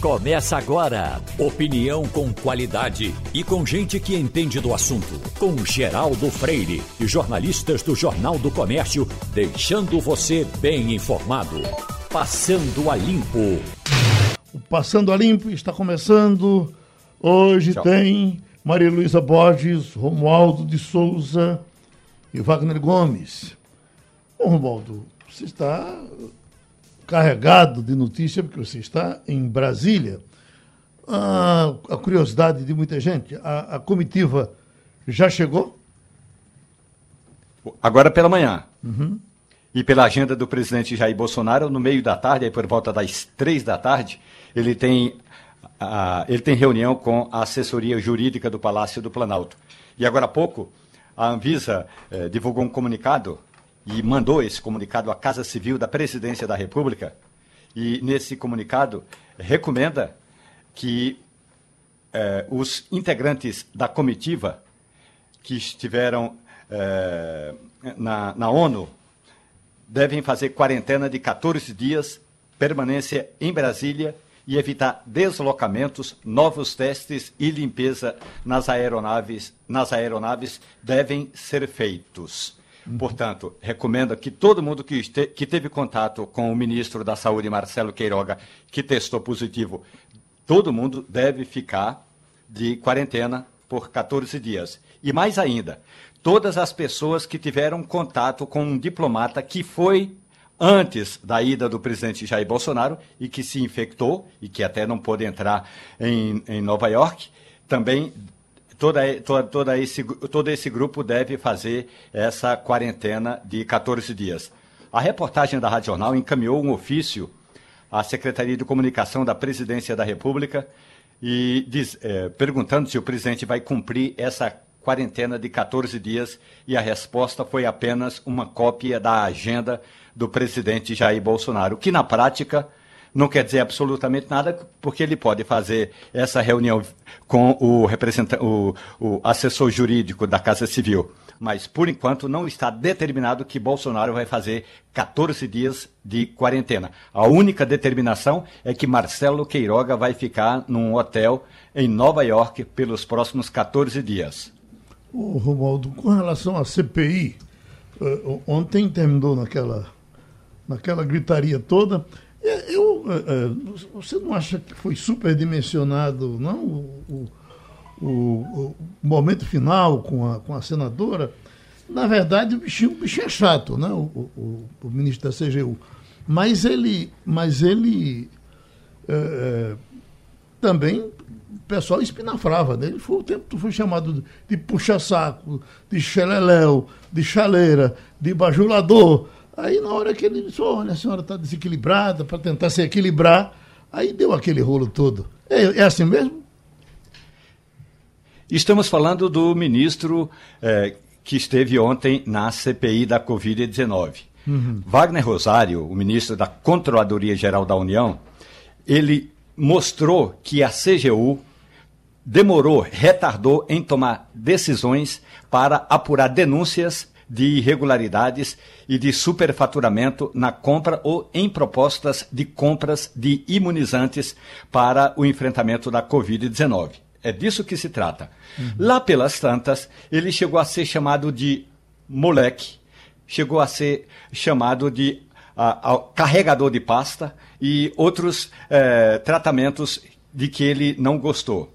Começa agora. Opinião com qualidade e com gente que entende do assunto. Com Geraldo Freire e jornalistas do Jornal do Comércio, deixando você bem informado. Passando a Limpo. O Passando a Limpo está começando. Hoje Tchau. tem Maria Luísa Borges, Romualdo de Souza e Wagner Gomes. Bom, Romualdo, você está carregado de notícia, porque você está em Brasília. Ah, a curiosidade de muita gente, a, a, comitiva já chegou? Agora pela manhã. Uhum. E pela agenda do presidente Jair Bolsonaro, no meio da tarde, aí por volta das três da tarde, ele tem, uh, ele tem reunião com a assessoria jurídica do Palácio do Planalto. E agora há pouco, a Anvisa eh, divulgou um comunicado e mandou esse comunicado à Casa Civil da Presidência da República. E nesse comunicado recomenda que eh, os integrantes da comitiva que estiveram eh, na, na ONU devem fazer quarentena de 14 dias, permanência em Brasília e evitar deslocamentos, novos testes e limpeza nas aeronaves, nas aeronaves devem ser feitos. Portanto, recomendo que todo mundo que, este, que teve contato com o ministro da Saúde, Marcelo Queiroga, que testou positivo, todo mundo deve ficar de quarentena por 14 dias. E mais ainda, todas as pessoas que tiveram contato com um diplomata que foi antes da ida do presidente Jair Bolsonaro e que se infectou e que até não pôde entrar em, em Nova York, também toda, toda, toda esse, todo esse grupo deve fazer essa quarentena de 14 dias. A reportagem da Rádio Jornal encaminhou um ofício à Secretaria de Comunicação da Presidência da República e diz, é, perguntando se o presidente vai cumprir essa quarentena de 14 dias e a resposta foi apenas uma cópia da agenda do presidente Jair Bolsonaro, que na prática não quer dizer absolutamente nada, porque ele pode fazer essa reunião com o, representante, o, o assessor jurídico da Casa Civil. Mas, por enquanto, não está determinado que Bolsonaro vai fazer 14 dias de quarentena. A única determinação é que Marcelo Queiroga vai ficar num hotel em Nova York pelos próximos 14 dias. Ô, Romualdo, com relação à CPI, eh, ontem terminou naquela, naquela gritaria toda. É, eu, é, é, você não acha que foi superdimensionado, não? O, o, o, momento final com a, com a senadora? Na verdade, o bichinho, o bichinho é chato, né? O, o, o ministro da CGU. Mas ele, mas ele é, também, o pessoal espinafrava dele. Né? Foi o tempo foi chamado de puxa-saco, de xeleléu, de chaleira, de bajulador. Aí na hora que ele disse, olha, a senhora está desequilibrada, para tentar se equilibrar, aí deu aquele rolo todo. É, é assim mesmo? Estamos falando do ministro eh, que esteve ontem na CPI da Covid-19. Uhum. Wagner Rosário, o ministro da Controladoria Geral da União, ele mostrou que a CGU demorou, retardou em tomar decisões para apurar denúncias de irregularidades e de superfaturamento na compra ou em propostas de compras de imunizantes para o enfrentamento da Covid-19. É disso que se trata. Uhum. Lá pelas tantas, ele chegou a ser chamado de moleque, chegou a ser chamado de a, a, carregador de pasta e outros eh, tratamentos de que ele não gostou.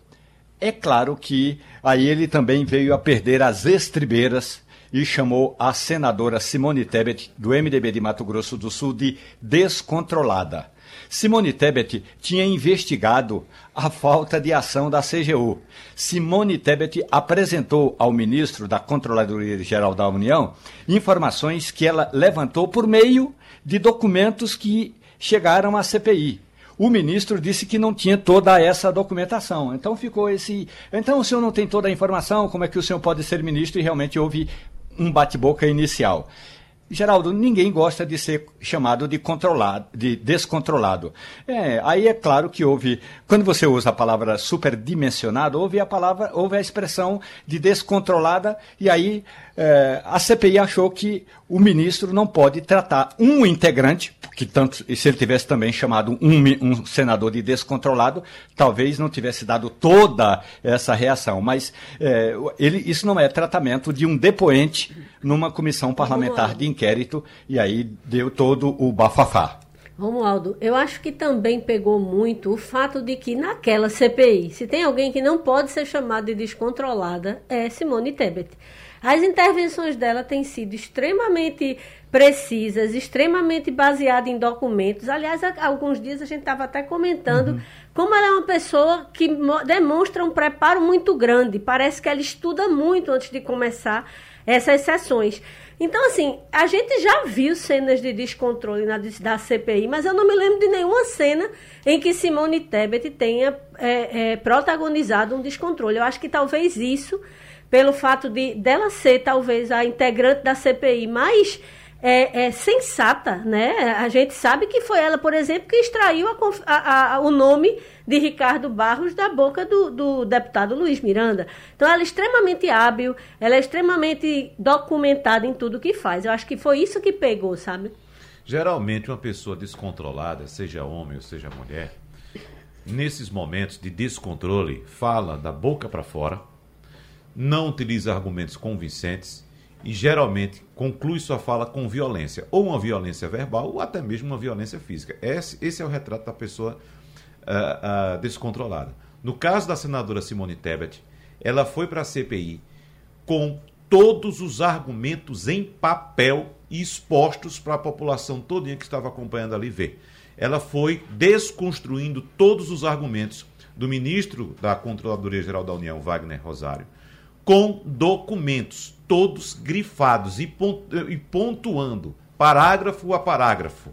É claro que aí ele também veio a perder as estribeiras e chamou a senadora Simone Tebet, do MDB de Mato Grosso do Sul, de descontrolada. Simone Tebet tinha investigado a falta de ação da CGU. Simone Tebet apresentou ao ministro da Controladoria Geral da União informações que ela levantou por meio de documentos que chegaram à CPI. O ministro disse que não tinha toda essa documentação. Então ficou esse. Então o senhor não tem toda a informação, como é que o senhor pode ser ministro? E realmente houve um bate-boca inicial. Geraldo, ninguém gosta de ser chamado de controlado, de descontrolado. É, aí é claro que houve, quando você usa a palavra superdimensionado, houve a palavra, houve a expressão de descontrolada, e aí é, a CPI achou que o ministro não pode tratar um integrante, que tanto se ele tivesse também chamado um, um, senador de descontrolado, talvez não tivesse dado toda essa reação. Mas é, ele, isso não é tratamento de um depoente numa comissão parlamentar de inquérito, e aí deu todo o bafafá. Romualdo, eu acho que também pegou muito o fato de que naquela CPI, se tem alguém que não pode ser chamado de descontrolada, é Simone Tebet. As intervenções dela têm sido extremamente precisas, extremamente baseadas em documentos. Aliás, há alguns dias a gente estava até comentando uhum. como ela é uma pessoa que demonstra um preparo muito grande. Parece que ela estuda muito antes de começar essas sessões. Então, assim, a gente já viu cenas de descontrole na, da CPI, mas eu não me lembro de nenhuma cena em que Simone Tebet tenha é, é, protagonizado um descontrole. Eu acho que talvez isso pelo fato de dela ser talvez a integrante da CPI mais é, é, sensata, né? A gente sabe que foi ela, por exemplo, que extraiu a, a, o nome de Ricardo Barros da boca do, do, deputado Luiz Miranda. Então, ela é extremamente hábil, ela é extremamente documentada em tudo que faz. Eu acho que foi isso que pegou, sabe? Geralmente, uma pessoa descontrolada, seja homem ou seja mulher, nesses momentos de descontrole, fala da boca para fora não utiliza argumentos convincentes e geralmente conclui sua fala com violência, ou uma violência verbal, ou até mesmo uma violência física. Esse, esse é o retrato da pessoa uh, uh, descontrolada. No caso da senadora Simone Tebet, ela foi para a CPI com todos os argumentos em papel e expostos para a população toda que estava acompanhando ali ver. Ela foi desconstruindo todos os argumentos do ministro da Controladoria Geral da União, Wagner Rosário, com documentos, todos grifados e pontuando, parágrafo a parágrafo.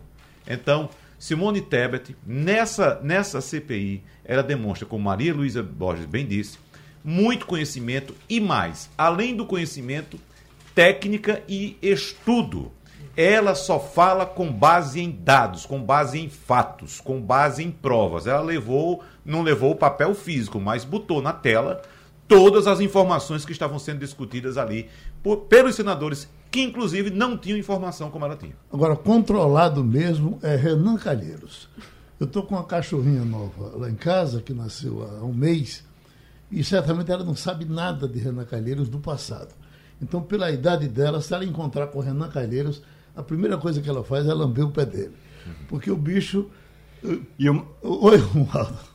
Então, Simone Tebet, nessa, nessa CPI, ela demonstra, como Maria Luísa Borges bem disse, muito conhecimento e mais, além do conhecimento, técnica e estudo. Ela só fala com base em dados, com base em fatos, com base em provas. Ela levou, não levou o papel físico, mas botou na tela todas as informações que estavam sendo discutidas ali por, pelos senadores, que inclusive não tinham informação como ela tinha. Agora, controlado mesmo é Renan Calheiros. Eu estou com uma cachorrinha nova lá em casa, que nasceu há um mês, e certamente ela não sabe nada de Renan Calheiros do passado. Então, pela idade dela, se ela encontrar com Renan Calheiros, a primeira coisa que ela faz é lamber o pé dele. Porque o bicho. E um... Oi, Romualdo.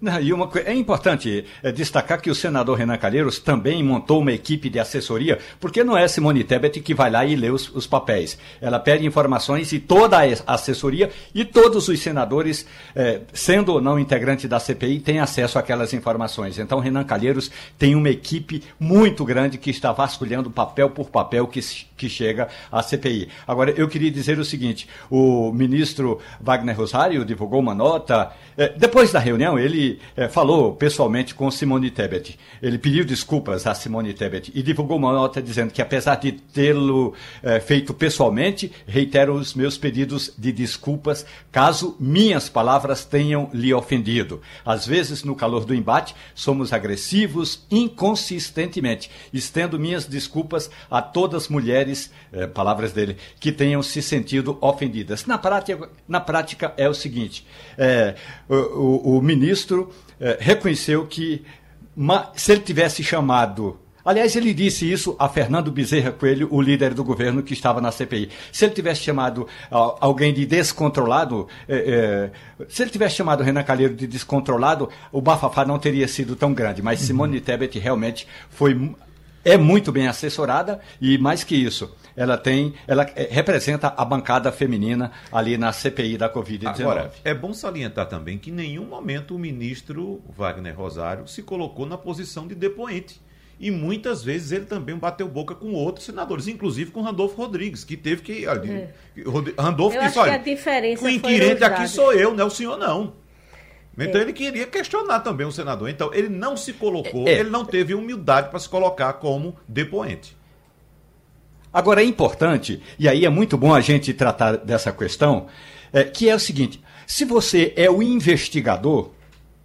Não, e uma, é importante é, destacar que o senador Renan Calheiros também montou uma equipe de assessoria, porque não é Simone Tebet que vai lá e lê os, os papéis. Ela pede informações e toda a assessoria e todos os senadores, é, sendo ou não integrante da CPI, têm acesso àquelas informações. Então, Renan Calheiros tem uma equipe muito grande que está vasculhando papel por papel que, que chega à CPI. Agora, eu queria dizer o seguinte: o ministro Wagner Rosário divulgou uma nota. É, depois da reunião, ele é, falou pessoalmente com Simone Tebet. Ele pediu desculpas a Simone Tebet e divulgou uma nota dizendo que, apesar de tê-lo é, feito pessoalmente, reitero os meus pedidos de desculpas caso minhas palavras tenham lhe ofendido. Às vezes, no calor do embate, somos agressivos inconsistentemente. Estendo minhas desculpas a todas as mulheres, é, palavras dele, que tenham se sentido ofendidas. Na prática, na prática é o seguinte: é, o, o, o ministro eh, reconheceu que se ele tivesse chamado. Aliás, ele disse isso a Fernando Bezerra Coelho, o líder do governo que estava na CPI. Se ele tivesse chamado alguém de descontrolado, eh, eh, se ele tivesse chamado Renan Calheiro de descontrolado, o bafafá não teria sido tão grande. Mas Simone uhum. Tebet realmente foi é muito bem assessorada e mais que isso, ela tem, ela é, representa a bancada feminina ali na CPI da Covid-19. Agora, é bom salientar também que em nenhum momento o ministro Wagner Rosário se colocou na posição de depoente. E muitas vezes ele também bateu boca com outros senadores, inclusive com Randolfo Rodrigues, que teve que. É. Randolfo eu que a diferença o inquirente aqui sou eu, não é o senhor não. Então é. ele queria questionar também o senador. Então ele não se colocou, é. ele não teve humildade para se colocar como depoente. Agora é importante, e aí é muito bom a gente tratar dessa questão, é, que é o seguinte: se você é o investigador,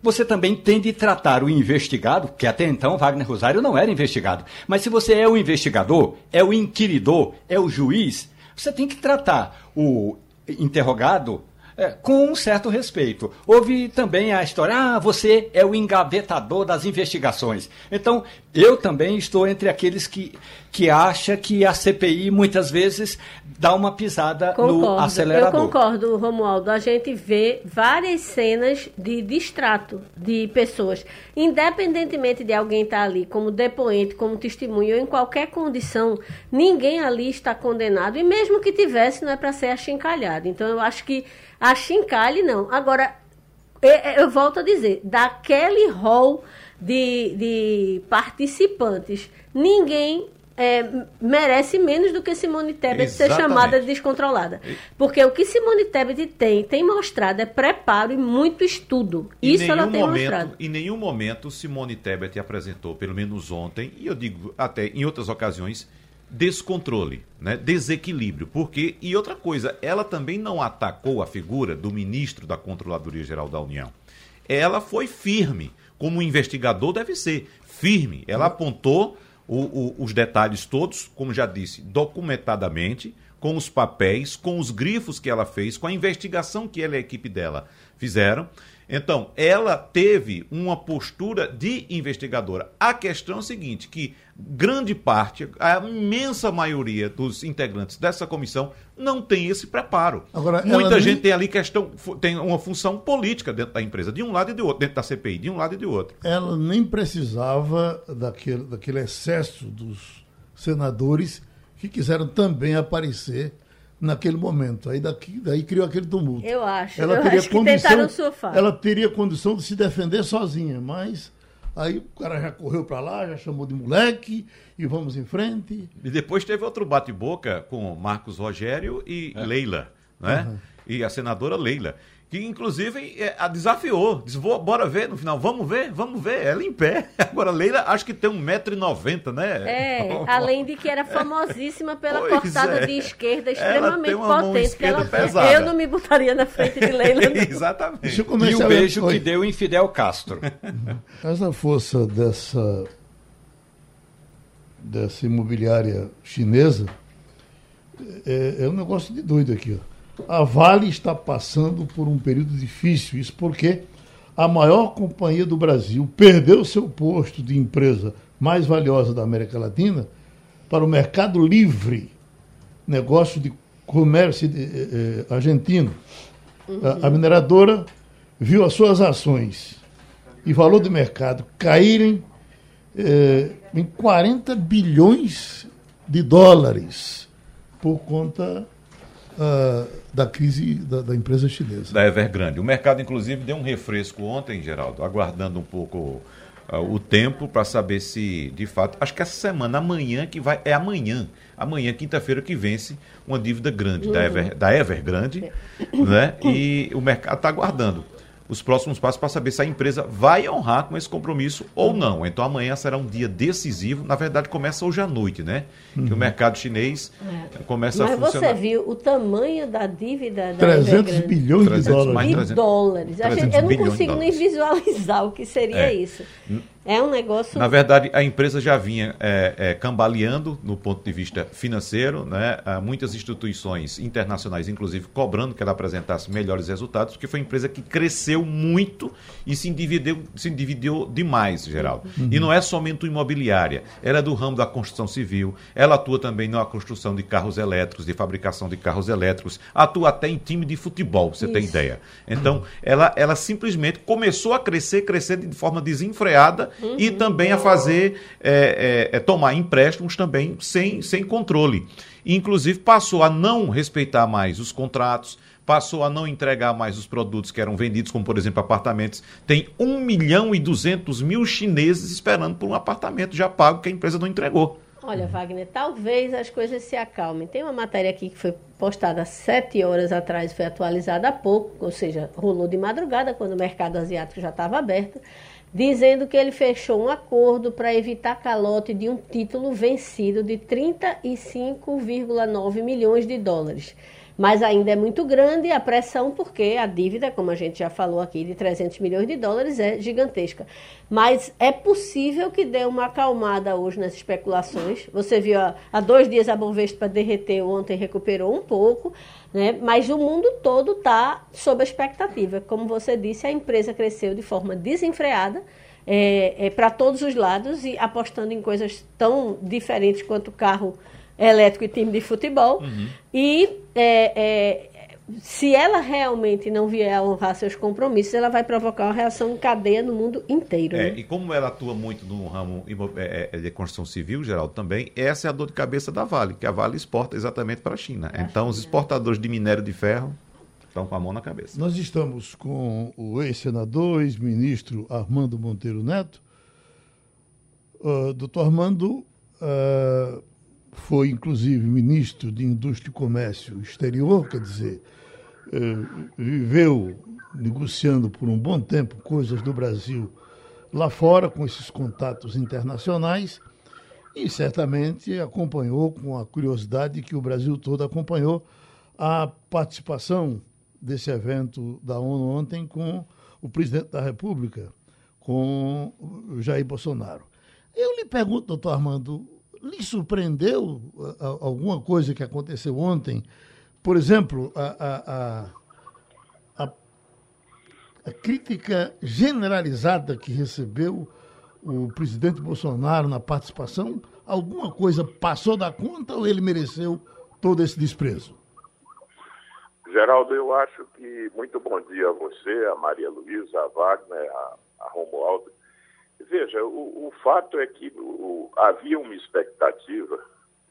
você também tem de tratar o investigado, que até então Wagner Rosário não era investigado. Mas se você é o investigador, é o inquiridor, é o juiz, você tem que tratar o interrogado é, com um certo respeito. Houve também a história, ah, você é o engavetador das investigações. Então, eu também estou entre aqueles que, que acha que a CPI muitas vezes dá uma pisada concordo, no acelerador. Eu concordo, Romualdo. A gente vê várias cenas de distrato de pessoas. Independentemente de alguém estar ali como depoente, como testemunho, ou em qualquer condição, ninguém ali está condenado. E mesmo que tivesse, não é para ser achincalhado. Então, eu acho que a chincalhe, não. Agora, eu, eu volto a dizer, daquele rol de, de participantes, ninguém é, merece menos do que Simone Tebet Exatamente. ser chamada de descontrolada. Porque o que Simone Tebet tem, tem mostrado é preparo e muito estudo. Isso ela tem momento, mostrado. Em nenhum momento Simone Tebet apresentou, pelo menos ontem, e eu digo até em outras ocasiões, descontrole, né? desequilíbrio. Porque, e outra coisa, ela também não atacou a figura do ministro da Controladoria Geral da União. Ela foi firme, como um investigador deve ser, firme. Ela apontou o, o, os detalhes todos, como já disse, documentadamente, com os papéis, com os grifos que ela fez, com a investigação que ela e a equipe dela fizeram. Então, ela teve uma postura de investigadora. A questão é a seguinte, que grande parte, a imensa maioria dos integrantes dessa comissão não tem esse preparo. Agora, Muita gente nem... tem ali questão, tem uma função política dentro da empresa, de um lado e de outro, dentro da CPI, de um lado e de outro. Ela nem precisava daquele, daquele excesso dos senadores que quiseram também aparecer naquele momento. Aí daqui, daí criou aquele tumulto. Eu acho. Ela eu teria acho condição, surfar. Ela teria condição de se defender sozinha, mas aí o cara já correu para lá, já chamou de moleque e vamos em frente. E depois teve outro bate-boca com Marcos Rogério e é. Leila, né? Uhum. E a senadora Leila que inclusive é, a desafiou. Disse, bora ver no final, vamos ver, vamos ver. Ela em pé. Agora, Leila, acho que tem 1,90m, né? É, além de que era famosíssima pela pois cortada é. de esquerda extremamente potente. Ela, pesada. Eu não me botaria na frente de Leila. Exatamente. E o beijo que deu em Fidel Castro. Essa força dessa, dessa imobiliária chinesa é, é um negócio de doido aqui, ó a Vale está passando por um período difícil. Isso porque a maior companhia do Brasil perdeu seu posto de empresa mais valiosa da América Latina para o mercado livre, negócio de comércio de, eh, eh, argentino. Uhum. A, a mineradora viu as suas ações e valor de mercado caírem eh, em 40 bilhões de dólares por conta uh, da crise da, da, empresa chinesa. Da Evergrande. O mercado, inclusive, deu um refresco ontem, Geraldo, aguardando um pouco uh, o tempo para saber se, de fato, acho que essa semana, amanhã que vai, é amanhã, amanhã, quinta-feira, que vence uma dívida grande uhum. da, Ever, da Evergrande, né? E o mercado está aguardando os próximos passos para saber se a empresa vai honrar com esse compromisso ou não. Então amanhã será um dia decisivo. Na verdade, começa hoje à noite, né? Uhum. Que o uhum. mercado chinês é. começa Mas a funcionar. Mas você viu o tamanho da dívida da 300 bilhões 300, de dólares. Mais 300, de dólares. Gente, eu não consigo nem visualizar o que seria é. isso. É um negócio. Na verdade, a empresa já vinha é, é, cambaleando no ponto de vista financeiro, né? Há muitas instituições internacionais, inclusive, cobrando que ela apresentasse melhores resultados, porque foi uma empresa que cresceu muito e se endividou, se endividou demais, Geraldo. Uhum. E não é somente imobiliária, ela é do ramo da construção civil, ela atua também na construção de carros elétricos, de fabricação de carros elétricos, atua até em time de futebol, você Isso. tem ideia. Então, uhum. ela, ela simplesmente começou a crescer, crescer de forma desenfreada uhum. e também a fazer, é, é, é, tomar empréstimos também sem, sem controle. E, inclusive, passou a não respeitar mais os contratos, passou a não entregar mais os produtos que eram vendidos, como por exemplo apartamentos. Tem 1 milhão e 200 mil chineses esperando por um apartamento já pago que a empresa não entregou. Olha, Wagner, talvez as coisas se acalmem. Tem uma matéria aqui que foi postada sete horas atrás, foi atualizada há pouco, ou seja, rolou de madrugada, quando o mercado asiático já estava aberto dizendo que ele fechou um acordo para evitar calote de um título vencido de 35,9 milhões de dólares. Mas ainda é muito grande a pressão, porque a dívida, como a gente já falou aqui, de 300 milhões de dólares é gigantesca. Mas é possível que dê uma acalmada hoje nas especulações. Você viu, há dois dias a Bovespa derreteu, ontem recuperou um pouco, né? mas o mundo todo está sob a expectativa. Como você disse, a empresa cresceu de forma desenfreada, é, é para todos os lados e apostando em coisas tão diferentes quanto carro elétrico e time de futebol. Uhum. E é, é, se ela realmente não vier a honrar seus compromissos, ela vai provocar uma reação em cadeia no mundo inteiro. É, né? E como ela atua muito no ramo é, é, de construção civil, Geraldo, também, essa é a dor de cabeça da Vale, que a Vale exporta exatamente para a China. Pra então, China. os exportadores de minério de ferro estão com a mão na cabeça. Nós estamos com o ex-senador, ex-ministro Armando Monteiro Neto. Uh, doutor Armando, uh, foi inclusive ministro de Indústria e Comércio Exterior, quer dizer, eh, viveu negociando por um bom tempo coisas do Brasil lá fora, com esses contatos internacionais, e certamente acompanhou com a curiosidade que o Brasil todo acompanhou a participação desse evento da ONU ontem com o presidente da República, com Jair Bolsonaro. Eu lhe pergunto, doutor Armando, lhe surpreendeu alguma coisa que aconteceu ontem? Por exemplo, a, a, a, a crítica generalizada que recebeu o presidente Bolsonaro na participação, alguma coisa passou da conta ou ele mereceu todo esse desprezo? Geraldo, eu acho que muito bom dia a você, a Maria Luísa, a Wagner, a, a Romualdo. Veja, o, o fato é que o, havia uma expectativa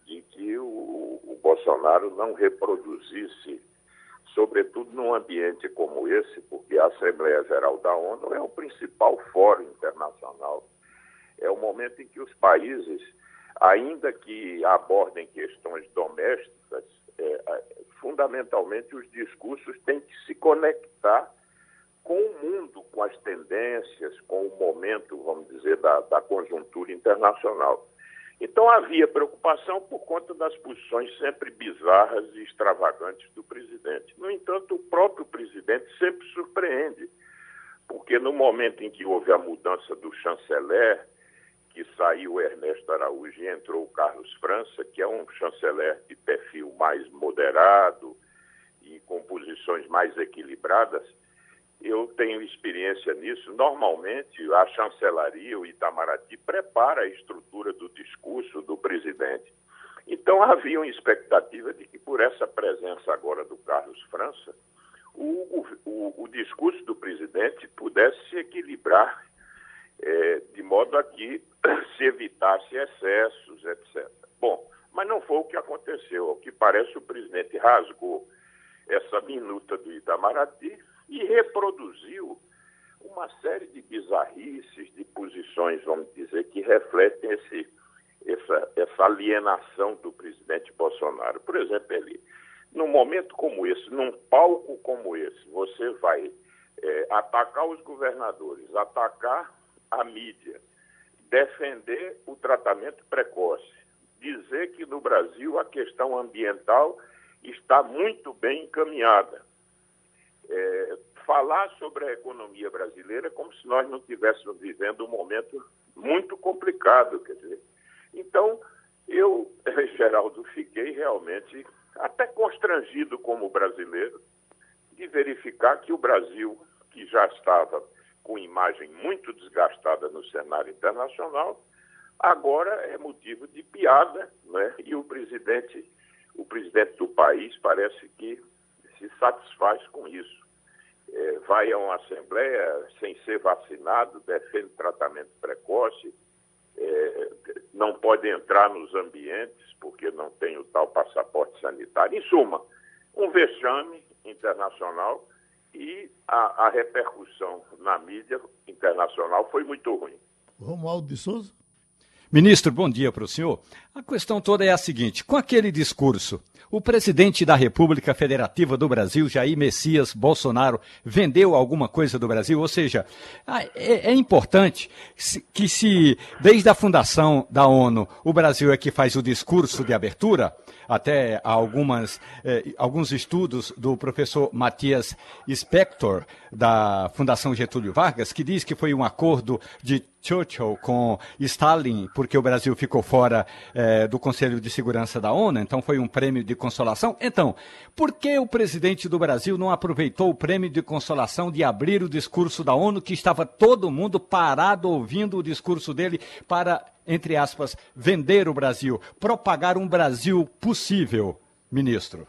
de que o, o Bolsonaro não reproduzisse, sobretudo num ambiente como esse, porque a Assembleia Geral da ONU é o principal fórum internacional. É o momento em que os países, ainda que abordem questões domésticas, é, é fundamentalmente os discursos têm que se conectar com o mundo, com as tendências, com o momento, vamos dizer, da, da conjuntura internacional. Então havia preocupação por conta das posições sempre bizarras e extravagantes do presidente. No entanto, o próprio presidente sempre surpreende, porque no momento em que houve a mudança do chanceler, que saiu Ernesto Araújo e entrou Carlos França, que é um chanceler de perfil mais moderado e com posições mais equilibradas, eu tenho experiência nisso. Normalmente, a chancelaria, o Itamaraty, prepara a estrutura do discurso do presidente. Então, havia uma expectativa de que, por essa presença agora do Carlos França, o, o, o discurso do presidente pudesse se equilibrar é, de modo a que se evitasse excessos, etc. Bom, mas não foi o que aconteceu. Ao que parece, o presidente rasgou essa minuta do Itamaraty, e reproduziu uma série de bizarrices, de posições, vamos dizer, que refletem esse, essa, essa alienação do presidente Bolsonaro. Por exemplo, ele, num momento como esse, num palco como esse, você vai é, atacar os governadores, atacar a mídia, defender o tratamento precoce, dizer que no Brasil a questão ambiental está muito bem encaminhada é, falar sobre a economia brasileira como se nós não estivéssemos vivendo um momento muito complicado. Quer dizer. Então, eu, Geraldo, fiquei realmente até constrangido como brasileiro de verificar que o Brasil, que já estava com imagem muito desgastada no cenário internacional, agora é motivo de piada, né? E o presidente, o presidente do país parece que se satisfaz com isso é, vai a uma assembleia sem ser vacinado, defende tratamento precoce, é, não pode entrar nos ambientes porque não tem o tal passaporte sanitário. Em suma, um vexame internacional e a, a repercussão na mídia internacional foi muito ruim. Romualdo de Souza? Ministro, bom dia para o senhor. A questão toda é a seguinte: com aquele discurso, o presidente da República Federativa do Brasil, Jair Messias Bolsonaro, vendeu alguma coisa do Brasil? Ou seja, é, é importante que, se desde a fundação da ONU o Brasil é que faz o discurso de abertura, até algumas, eh, alguns estudos do professor Matias Spector, da Fundação Getúlio Vargas, que diz que foi um acordo de Churchill com Stalin, porque o Brasil ficou fora eh, do Conselho de Segurança da ONU, então foi um prêmio de consolação. Então, por que o presidente do Brasil não aproveitou o prêmio de consolação de abrir o discurso da ONU, que estava todo mundo parado ouvindo o discurso dele para entre aspas, vender o Brasil, propagar um Brasil possível, ministro?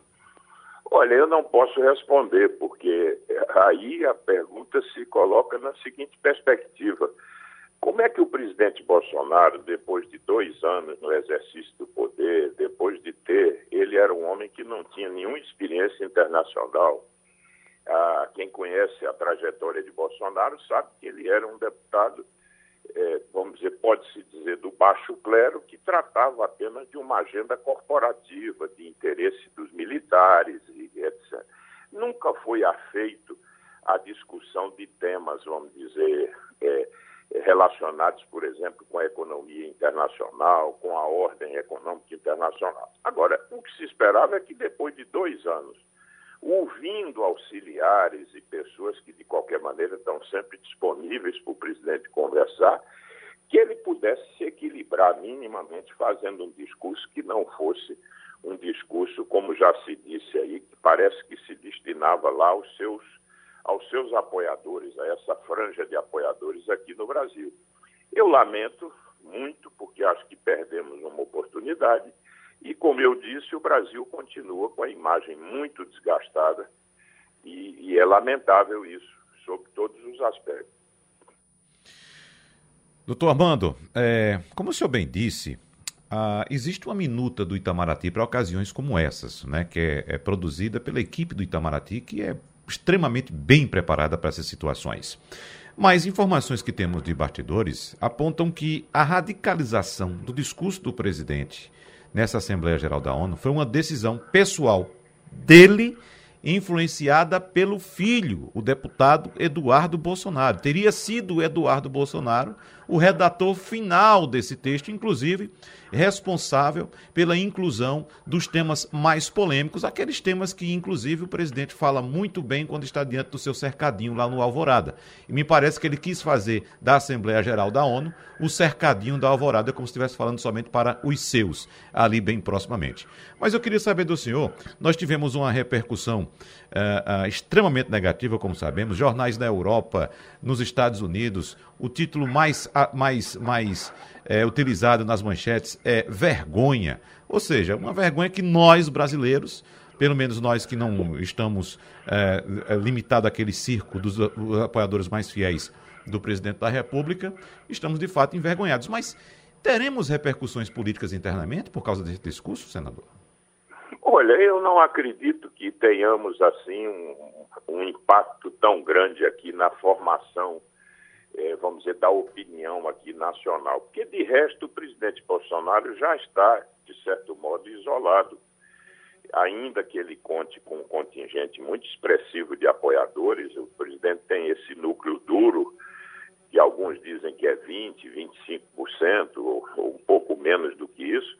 Olha, eu não posso responder, porque aí a pergunta se coloca na seguinte perspectiva. Como é que o presidente Bolsonaro, depois de dois anos no exercício do poder, depois de ter, ele era um homem que não tinha nenhuma experiência internacional. Ah, quem conhece a trajetória de Bolsonaro sabe que ele era um deputado é, vamos dizer, pode-se dizer, do baixo clero, que tratava apenas de uma agenda corporativa, de interesse dos militares e etc. Nunca foi afeito a discussão de temas, vamos dizer, é, relacionados, por exemplo, com a economia internacional, com a ordem econômica internacional. Agora, o que se esperava é que depois de dois anos ouvindo auxiliares e pessoas que, de qualquer maneira, estão sempre disponíveis para o presidente conversar, que ele pudesse se equilibrar minimamente fazendo um discurso que não fosse um discurso, como já se disse aí, que parece que se destinava lá aos seus, aos seus apoiadores, a essa franja de apoiadores aqui no Brasil. Eu lamento muito, porque acho que perdemos uma oportunidade e, como eu disse, o Brasil continua com a imagem muito desgastada e, e é lamentável isso, sob todos os aspectos. Doutor Armando, é, como o senhor bem disse, ah, existe uma minuta do Itamaraty para ocasiões como essas, né, que é, é, produzida pela equipe do Itamaraty, que é extremamente bem preparada para essas situações. Mas informações que temos de bastidores apontam que a radicalização do discurso do presidente nessa Assembleia Geral da ONU foi uma decisão pessoal dele, influenciada pelo filho, o deputado Eduardo Bolsonaro. Teria sido Eduardo Bolsonaro o redator final desse texto, inclusive responsável pela inclusão dos temas mais polêmicos, aqueles temas que, inclusive, o presidente fala muito bem quando está diante do seu cercadinho lá no Alvorada. E me parece que ele quis fazer da Assembleia Geral da ONU o cercadinho da Alvorada, como se estivesse falando somente para os seus, ali bem proximamente. Mas eu queria saber do senhor, nós tivemos uma repercussão uh, uh, extremamente negativa, como sabemos, jornais da Europa, nos Estados Unidos, o título mais, uh, mais, mais é, utilizado nas manchetes é vergonha. Ou seja, uma vergonha que nós, brasileiros, pelo menos nós que não estamos limitados àquele circo dos apoiadores mais fiéis do presidente da República, estamos de fato envergonhados. Mas teremos repercussões políticas internamente por causa desse discurso, senador? Olha, eu não acredito que tenhamos assim um, um impacto tão grande aqui na formação é, vamos dizer, da opinião aqui nacional. Porque, de resto, o presidente Bolsonaro já está, de certo modo, isolado. Ainda que ele conte com um contingente muito expressivo de apoiadores, o presidente tem esse núcleo duro, que alguns dizem que é 20%, 25%, ou, ou um pouco menos do que isso.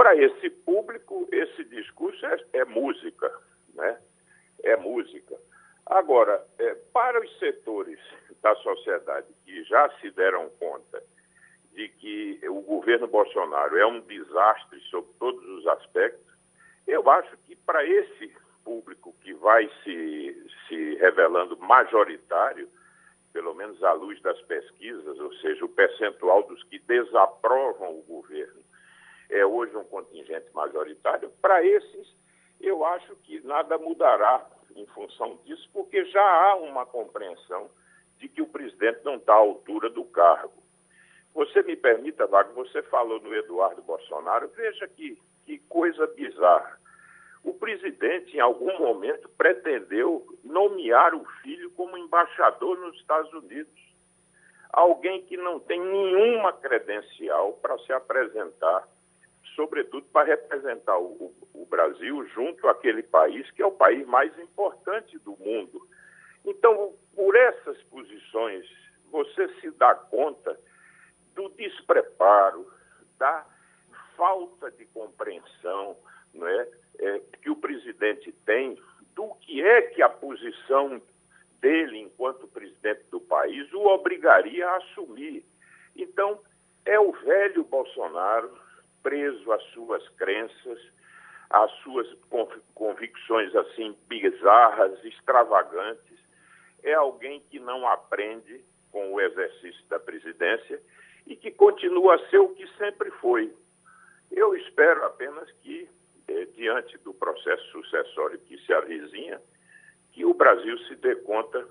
Para esse público, esse discurso é, é música, né? É música. Agora, é, para os setores da sociedade que já se deram conta de que o governo Bolsonaro é um desastre sob todos os aspectos, eu acho que para esse público que vai se, se revelando majoritário, pelo menos à luz das pesquisas, ou seja, o percentual dos que desaprovam o governo é hoje um contingente majoritário, para esses eu acho que nada mudará em função disso, porque já há uma compreensão de que o presidente não está à altura do cargo. Você me permita, Wagner, você falou no Eduardo Bolsonaro, veja que, que coisa bizarra. O presidente, em algum momento, pretendeu nomear o filho como embaixador nos Estados Unidos. Alguém que não tem nenhuma credencial para se apresentar sobretudo para representar o, o, Brasil junto àquele país que é o país mais importante do mundo. Então, por essas posições, você se dá conta do despreparo, da falta de compreensão não é, é, que o presidente tem do que é que a posição dele, enquanto presidente do país, o obrigaria a assumir. Então, é o velho Bolsonaro preso às suas crenças, às suas convicções assim bizarras, extravagantes. É alguém que não aprende com o exercício da presidência e que continua a ser o que sempre foi. Eu espero apenas que, eh, diante do processo sucessório que se avizinha, que o Brasil se dê conta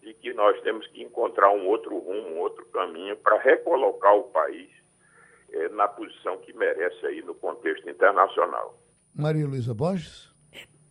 de que nós temos que encontrar um outro rumo, um outro caminho para recolocar o país eh, na posição que merece aí no contexto internacional. Maria Luísa Borges.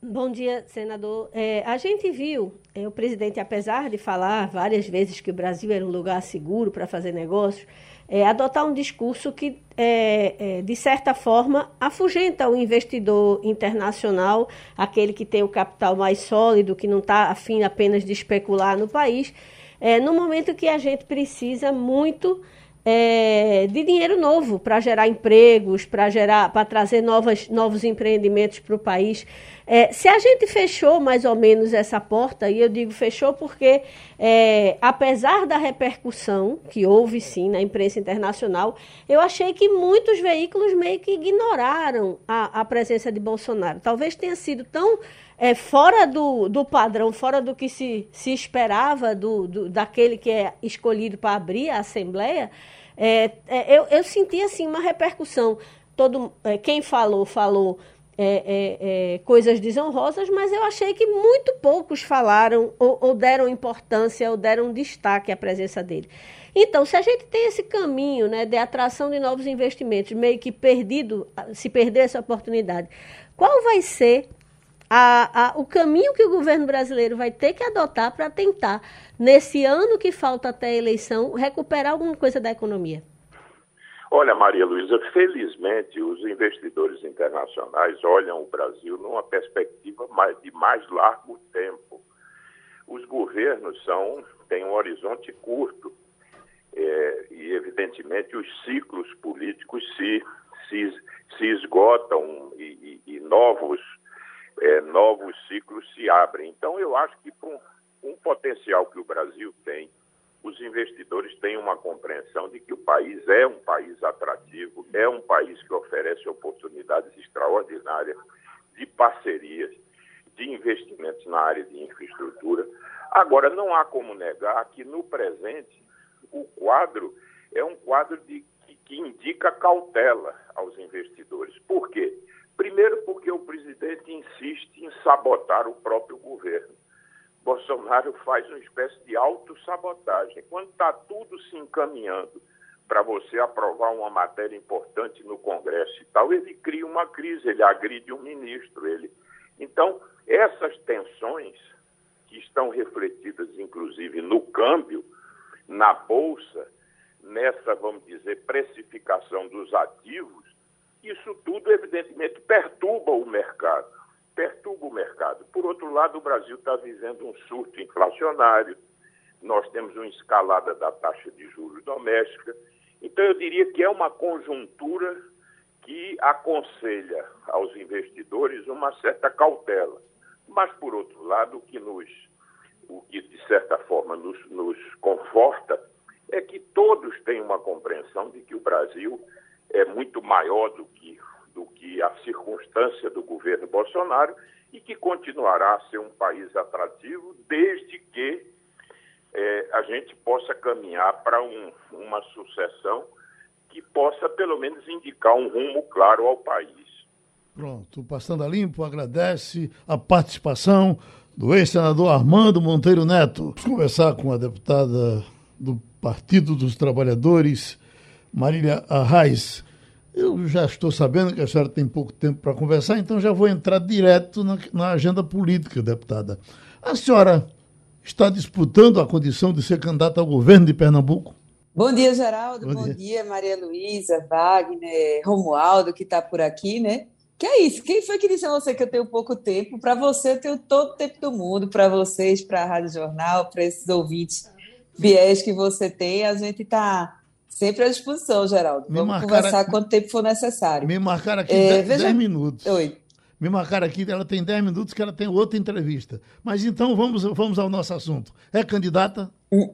Bom dia, senador. É, a gente viu é, o presidente, apesar de falar várias vezes que o Brasil era um lugar seguro para fazer negócios, é, adotar um discurso que, é, é, de certa forma, afugenta o investidor internacional, aquele que tem o capital mais sólido, que não está afim apenas de especular no país, é, no momento que a gente precisa muito é, de dinheiro novo para gerar empregos, para gerar, para trazer novas, novos empreendimentos para o país. É, se a gente fechou mais ou menos essa porta, e eu digo fechou porque, é, apesar da repercussão que houve sim na imprensa internacional, eu achei que muitos veículos meio que ignoraram a, a presença de Bolsonaro. Talvez tenha sido tão é, fora do, do padrão, fora do que se, se esperava do, do daquele que é escolhido para abrir a Assembleia, é, é, eu, eu senti assim uma repercussão. Todo, é, quem falou, falou é, é, coisas desonrosas, mas eu achei que muito poucos falaram ou, ou, deram importância ou deram destaque à presença dele. Então, se a gente tem esse caminho né, de atração de novos investimentos, meio que perdido, se perder essa oportunidade, qual vai ser a, a, o caminho que o governo brasileiro vai ter que adotar para tentar, nesse ano que falta até a eleição, recuperar alguma coisa da economia? Olha, Maria Luísa, felizmente os investidores internacionais olham o Brasil numa perspectiva mais, de mais largo tempo. Os governos são, têm um horizonte curto é, e, evidentemente, os ciclos políticos se, se, se esgotam e, e, e novos é, novos ciclos se abrem. Então, eu acho que com um, potencial que o Brasil tem, os investidores têm uma compreensão de que o país é um país atrativo, é um país que oferece oportunidades extraordinárias de parcerias, de investimentos na área de infraestrutura. Agora, não há como negar que no presente o quadro é um quadro de, que, que indica cautela aos investidores. Por quê? Primeiro, porque o presidente insiste em sabotar o próprio governo. Bolsonaro faz uma espécie de autossabotagem. Quando está tudo se encaminhando para você aprovar uma matéria importante no Congresso e tal, ele cria uma crise, ele agride um ministro. Ele... Então, essas tensões que estão refletidas, inclusive, no câmbio, na Bolsa, nessa, vamos dizer, precificação dos ativos, isso tudo, evidentemente, perturba o mercado. Perturba o mercado. Por outro lado, o Brasil está vivendo um surto inflacionário, nós temos uma escalada da taxa de juros doméstica. Então, eu diria que é uma conjuntura que aconselha aos investidores uma certa cautela. Mas, por outro lado, o que nos, o que de certa forma nos, nos conforta é que todos têm uma compreensão de que o Brasil é muito maior do circunstância do governo Bolsonaro e que continuará a ser um país atrativo desde que é, a gente possa caminhar para um, uma sucessão que possa, pelo menos, indicar um rumo claro ao país. Pronto, Passando a Limpo agradece a participação do ex-senador Armando Monteiro Neto. Vamos conversar com a deputada do Partido dos Trabalhadores, Marília Arraes. Eu já estou sabendo que a senhora tem pouco tempo para conversar, então já vou entrar direto na, na, agenda política, deputada. A senhora está disputando a condição de ser candidata ao governo de Pernambuco? Bom dia, Geraldo. Bom, Bom dia. dia. Maria Luísa, Wagner, Romualdo, que está por aqui, né? Que é isso? Quem foi que disse a você que eu tenho pouco tempo? Para você, eu tenho todo o tempo do mundo. Para vocês, para a Rádio Jornal, para esses ouvintes viés que você tem, a gente está sempre à disposição, Geraldo. Me Vamos conversar aqui, quanto tempo for necessário. Me marcaram aqui 10 é, veja... minutos. Oi. Me marcaram aqui, ela tem 10 minutos que ela tem outra entrevista. Mas então vamos, vamos ao nosso assunto. É candidata? Hum.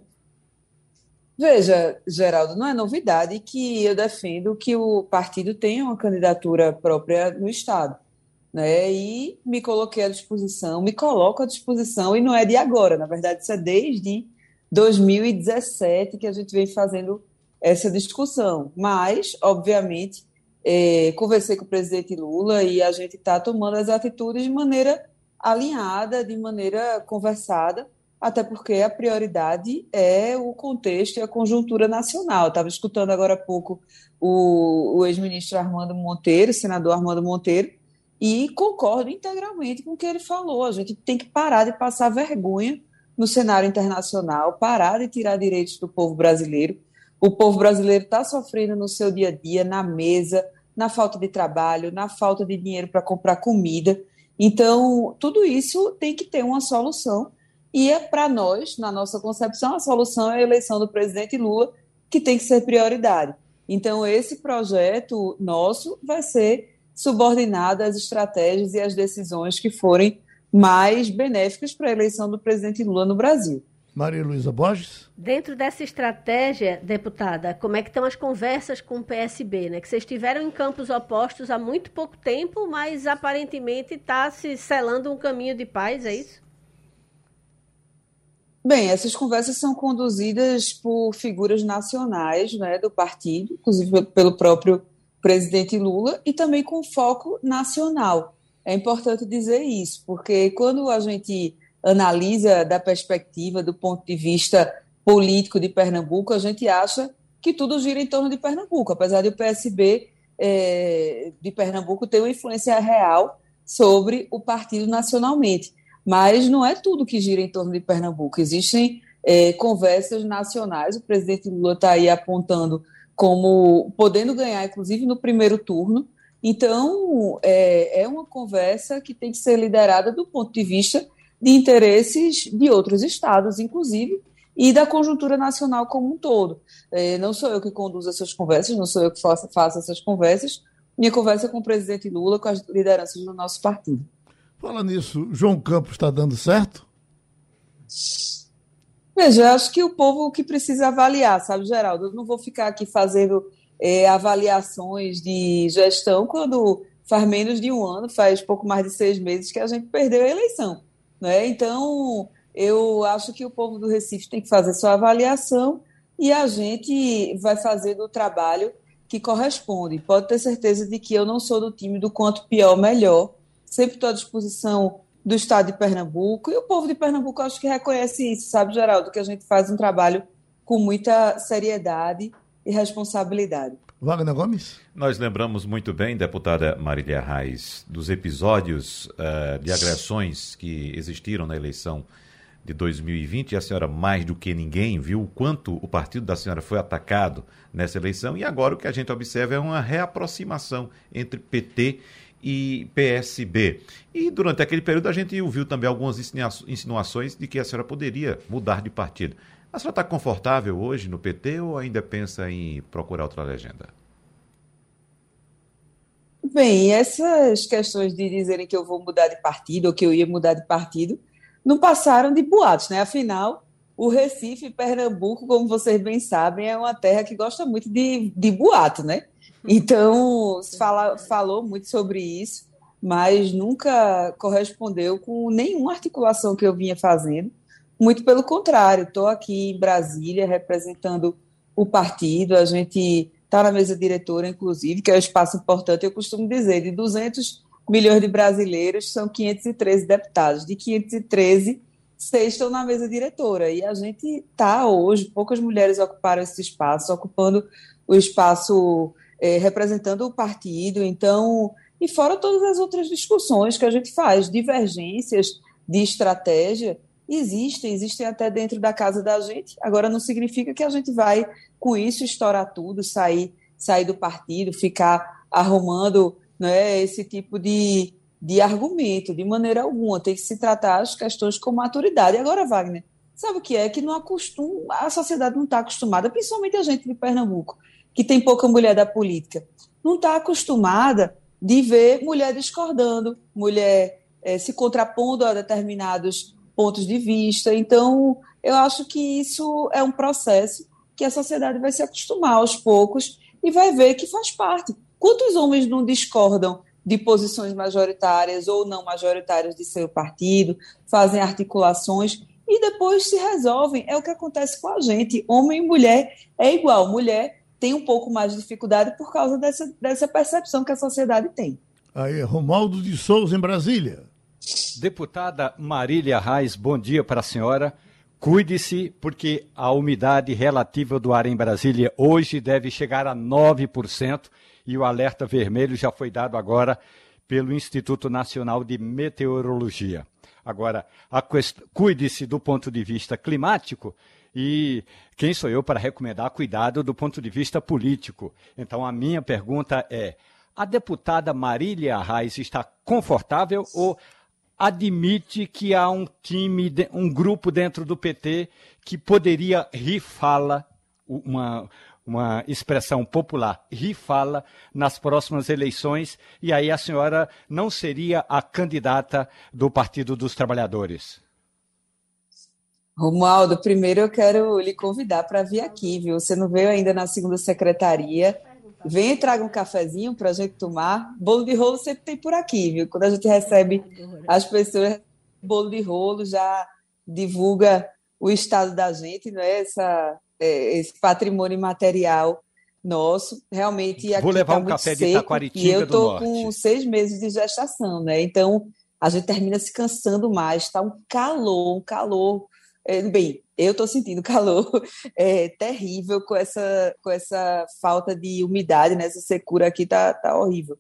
Veja, Geraldo, não é novidade que eu defendo que o partido tenha uma candidatura própria no Estado. Né? E me coloquei à disposição, me coloco à disposição, e não é de agora, na verdade, isso é desde 2017 que a gente vem fazendo essa discussão. Mas, obviamente, é, conversei com o presidente Lula e a gente está tomando as atitudes de maneira alinhada, de maneira conversada, até porque a prioridade é o contexto e a conjuntura nacional. Estava escutando agora há pouco o, o ex-ministro Armando Monteiro, senador Armando Monteiro, e concordo integralmente com o que ele falou. A gente tem que parar de passar vergonha no cenário internacional, parar de tirar direitos do povo brasileiro. O povo brasileiro está sofrendo no seu dia a dia, na mesa, na falta de trabalho, na falta de dinheiro para comprar comida. Então, tudo isso tem que ter uma solução e é para nós, na nossa concepção, a solução é a eleição do presidente Lula, que tem que ser prioridade. Então, esse projeto nosso vai ser subordinado às estratégias e às decisões que forem mais benéficas para a eleição do presidente Lula no Brasil. Maria Luísa Borges? Dentro dessa estratégia, deputada, como é que estão as conversas com o PSB, né? Que vocês estiveram em campos opostos há muito pouco tempo, mas aparentemente está se selando um caminho de paz, é isso? Bem, essas conversas são conduzidas por figuras nacionais né, do partido, inclusive pelo próprio presidente Lula, e também com foco nacional. É importante dizer isso, porque quando a gente analisa da perspectiva, do ponto de vista político de Pernambuco, a gente acha que tudo gira em torno de Pernambuco, apesar de o PSB é, de Pernambuco ter uma influência real sobre o partido nacionalmente. Mas não é tudo que gira em torno de Pernambuco. Existem é, conversas nacionais, o presidente Lula está aí apontando como podendo ganhar, inclusive no primeiro turno. Então, é, é uma conversa que tem que ser liderada do ponto de vista de interesses de outros estados, inclusive, e da conjuntura nacional como um todo. É, não sou eu que conduzo essas conversas, não sou eu que faço, faço essas conversas. Minha conversa é com o presidente Lula, com as lideranças do nosso partido. Fala nisso, João Campos está dando certo? Veja, eu acho que o povo que precisa avaliar, sabe, Geraldo? Eu não vou ficar aqui fazendo é, avaliações de gestão quando faz menos de um ano, faz pouco mais de seis meses que a gente perdeu a eleição. Né? Então, eu acho que o povo do Recife tem que fazer sua avaliação e a gente vai fazer do trabalho que corresponde. Pode ter certeza de que eu não sou do time do quanto pior, melhor sempre estou à disposição do Estado de Pernambuco, e o povo de Pernambuco acho que reconhece isso, sabe, Geraldo, que a gente faz um trabalho com muita seriedade e responsabilidade. Wagner Gomes? Nós lembramos muito bem, deputada Marília Reis, dos episódios uh, de agressões que existiram na eleição de 2020, e a senhora, mais do que ninguém, viu o quanto o partido da senhora foi atacado nessa eleição, e agora o que a gente observa é uma reaproximação entre PT e PSB. E durante aquele período a gente ouviu também algumas insinuações de que a senhora poderia mudar de partido. A senhora está confortável hoje no PT ou ainda pensa em procurar outra legenda? Bem, essas questões de dizerem que eu vou mudar de partido ou que eu ia mudar de partido não passaram de boatos, né? Afinal, o Recife, Pernambuco, como vocês bem sabem, é uma terra que gosta muito de, de boato, né? Então, fala, falou muito sobre isso, mas nunca correspondeu com nenhuma articulação que eu vinha fazendo. Muito pelo contrário, estou aqui em Brasília representando o partido, a gente está na mesa diretora, inclusive, que é um espaço importante, eu costumo dizer, de 200 milhões de brasileiros, são 513 deputados. De 513, seis estão na mesa diretora. E a gente está hoje, poucas mulheres ocuparam esse espaço, ocupando o espaço é, representando o partido, então, e fora todas as outras discussões que a gente faz, divergências de estratégia, existem, existem até dentro da casa da gente. Agora não significa que a gente vai com isso estourar tudo, sair, sair do partido, ficar arrumando né, esse tipo de, de argumento, de maneira alguma. Tem que se tratar as questões com maturidade. Agora, Wagner, sabe o que é? Que não acostuma, a sociedade não está acostumada, principalmente a gente de Pernambuco, que tem pouca mulher da política, não está acostumada de ver mulher discordando, mulher é, se contrapondo a determinados pontos de vista. Então, eu acho que isso é um processo que a sociedade vai se acostumar aos poucos e vai ver que faz parte. Quantos homens não discordam de posições majoritárias ou não majoritárias de seu partido, fazem articulações e depois se resolvem? É o que acontece com a gente. Homem e mulher é igual. Mulher tem um pouco mais de dificuldade por causa dessa, dessa percepção que a sociedade tem. Aí, Romaldo de Souza, em Brasília. Deputada Marília Reis, bom dia para a senhora. Cuide-se, porque a umidade relativa do ar em Brasília hoje deve chegar a 9% e o alerta vermelho já foi dado agora pelo Instituto Nacional de Meteorologia. Agora, cuide-se do ponto de vista climático e quem sou eu para recomendar cuidado do ponto de vista político? Então, a minha pergunta é: a deputada Marília Reis está confortável ou admite que há um time, um grupo dentro do PT que poderia rifá-la, uma, uma expressão popular, rifá-la nas próximas eleições, e aí a senhora não seria a candidata do Partido dos Trabalhadores? Romualdo, primeiro eu quero lhe convidar para vir aqui, viu? Você não veio ainda na segunda secretaria. Vem e traga um cafezinho para a gente tomar. Bolo de rolo sempre tem por aqui, viu? Quando a gente recebe as pessoas, bolo de rolo já divulga o estado da gente, não é? Essa, é, esse patrimônio material nosso. Realmente aqui Vou levar tá um café seco, de Itaquaritinga E eu estou norte. com seis meses de gestação, né? Então a gente termina se cansando mais. Está um calor, um calor. É, bem, eu estou sentindo calor é, terrível com essa, com essa falta de umidade, né? Essa secura aqui tá, tá horrível.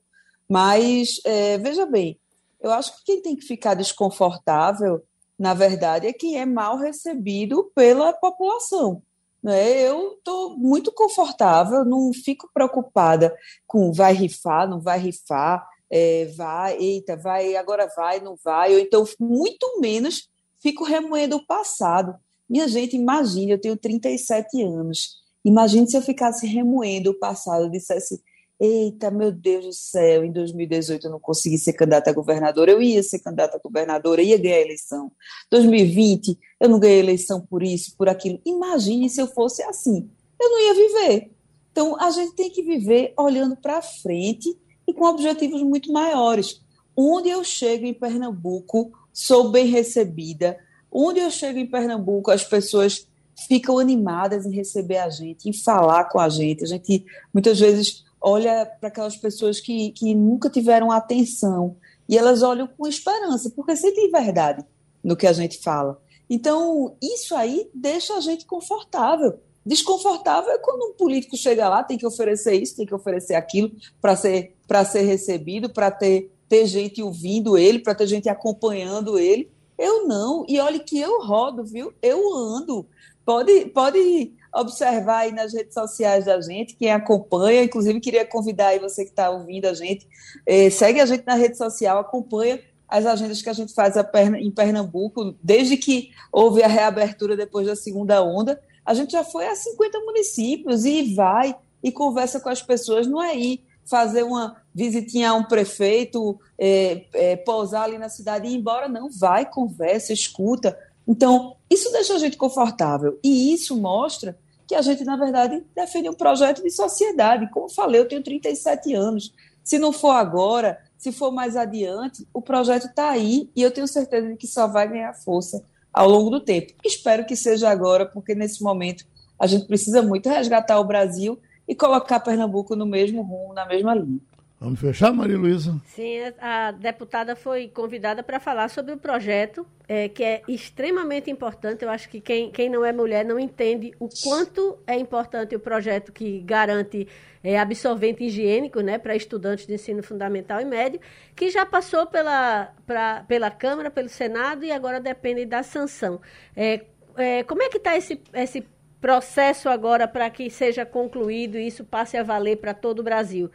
Mas, é, veja bem, eu acho que quem tem que ficar desconfortável, na verdade, é quem é mal recebido pela população. Né? Eu estou muito confortável, não fico preocupada com vai rifar, não vai rifar, é, vai, eita, vai, agora vai, não vai, ou então muito menos fico remoendo o passado. Minha gente, imagine, eu tenho 37 anos. Imagine se eu ficasse remoendo o passado, dissesse, eita, meu Deus do céu, em 2018 eu não consegui ser candidata a governadora, eu ia ser candidata a governadora, ia ganhar a eleição. 2020, eu não ganhei a eleição por isso, por aquilo. Imagine se eu fosse assim. Eu não ia viver. Então, a gente tem que viver olhando para frente e com objetivos muito maiores. Onde eu chego em Pernambuco, sou bem recebida. Onde eu chego em Pernambuco, as pessoas ficam animadas em receber a gente, em falar com a gente. A gente muitas vezes olha para aquelas pessoas que, que nunca tiveram atenção e elas olham com esperança, porque sentem verdade no que a gente fala. Então, isso aí deixa a gente confortável. Desconfortável é quando um político chega lá, tem que oferecer isso, tem que oferecer aquilo para ser, ser recebido, para ter, ter gente ouvindo ele, para ter gente acompanhando ele. Eu não. E olhe que eu rodo, viu? Eu ando. Pode, pode observar aí nas redes sociais da gente, quem acompanha. Inclusive, queria convidar aí você que está ouvindo a gente, eh, segue a gente na rede social, acompanha as agendas que a gente faz em Pernambuco, desde que houve a reabertura depois da segunda onda. A gente já foi a 50 municípios e vai e conversa com as pessoas, não é ir fazer uma visitinha a um prefeito, é, é, pousar ali na cidade e ir embora, não, vai, conversa, escuta. Então, isso deixa a gente confortável e isso mostra que a gente, na verdade, defende um projeto de sociedade. Como falei, eu tenho 37 anos. Se não for agora, se for mais adiante, o projeto está aí e eu tenho certeza de que só vai ganhar força ao longo do tempo. Espero que seja agora, porque nesse momento a gente precisa muito resgatar o Brasil e colocar Pernambuco no mesmo rumo, na mesma linha. Vamos fechar, Maria Luísa? Sim, a deputada foi convidada para falar sobre o projeto, é, que é extremamente importante. Eu acho que quem, quem não é mulher não entende o quanto é importante o projeto que garante é, absorvente higiênico né, para estudantes de ensino fundamental e médio, que já passou pela, pra, pela Câmara, pelo Senado e agora depende da sanção. É, é como é que está esse, esse processo agora para que seja concluído e isso passe a valer para todo o Brasil?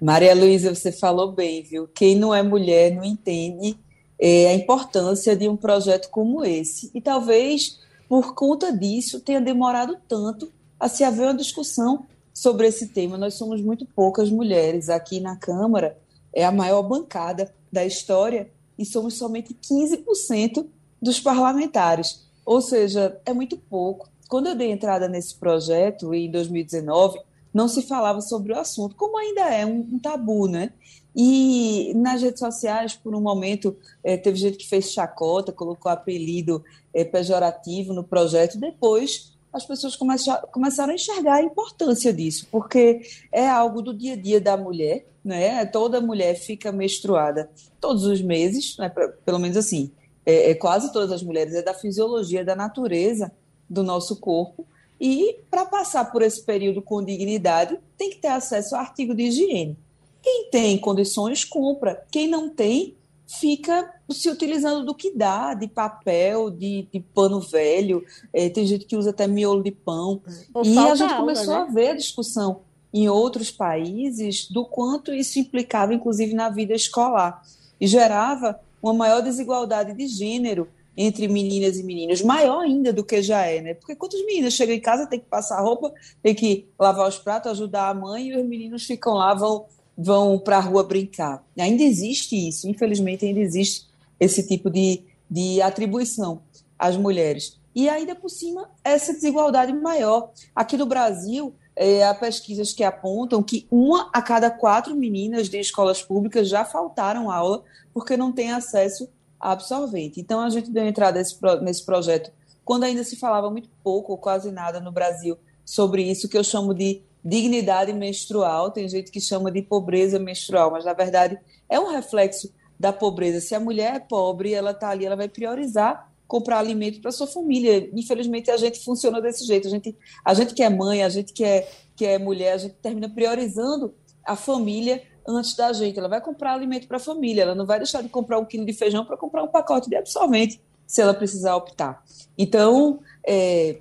Maria Luísa, você falou bem, viu? Quem não é mulher não entende é, a importância de um projeto como esse. E talvez por conta disso tenha demorado tanto a se haver uma discussão sobre esse tema. Nós somos muito poucas mulheres aqui na Câmara, é a maior bancada da história e somos somente 15% dos parlamentares. Ou seja, é muito pouco. Quando eu dei entrada nesse projeto em 2019, não se falava sobre o assunto, como ainda é um, um tabu, né? E nas redes sociais, por um momento, é, teve gente que fez chacota, colocou apelido é, pejorativo no projeto, depois as pessoas começaram a enxergar a importância disso, porque é algo do dia a dia da mulher, né? Toda mulher fica menstruada todos os meses, né? pelo menos assim, é, é, quase todas as mulheres, é da fisiologia, da natureza do nosso corpo, e para passar por esse período com dignidade, tem que ter acesso ao artigo de higiene. Quem tem condições, compra. Quem não tem, fica se utilizando do que dá, de papel, de, de pano velho. É, tem gente que usa até miolo de pão. Ou e a gente aula, começou né? a ver a discussão em outros países do quanto isso implicava, inclusive, na vida escolar. E gerava uma maior desigualdade de gênero entre meninas e meninos, maior ainda do que já é, né? Porque quantas meninas chegam em casa, tem que passar roupa, tem que lavar os pratos, ajudar a mãe, e os meninos ficam lá, vão, vão para a rua brincar. Ainda existe isso, infelizmente ainda existe esse tipo de, de atribuição às mulheres. E ainda por cima, essa desigualdade maior. Aqui no Brasil, é, há pesquisas que apontam que uma a cada quatro meninas de escolas públicas já faltaram aula porque não têm acesso absorvente. Então, a gente deu entrada nesse, nesse projeto quando ainda se falava muito pouco ou quase nada no Brasil sobre isso, que eu chamo de dignidade menstrual. Tem gente que chama de pobreza menstrual, mas na verdade é um reflexo da pobreza. Se a mulher é pobre, ela está ali, ela vai priorizar comprar alimento para sua família. Infelizmente, a gente funciona desse jeito. A gente, a gente que é mãe, a gente que é, que é mulher, a gente termina priorizando a família antes da gente. Ela vai comprar alimento para a família, ela não vai deixar de comprar um quilo de feijão para comprar um pacote de absorvente, se ela precisar optar. Então, é,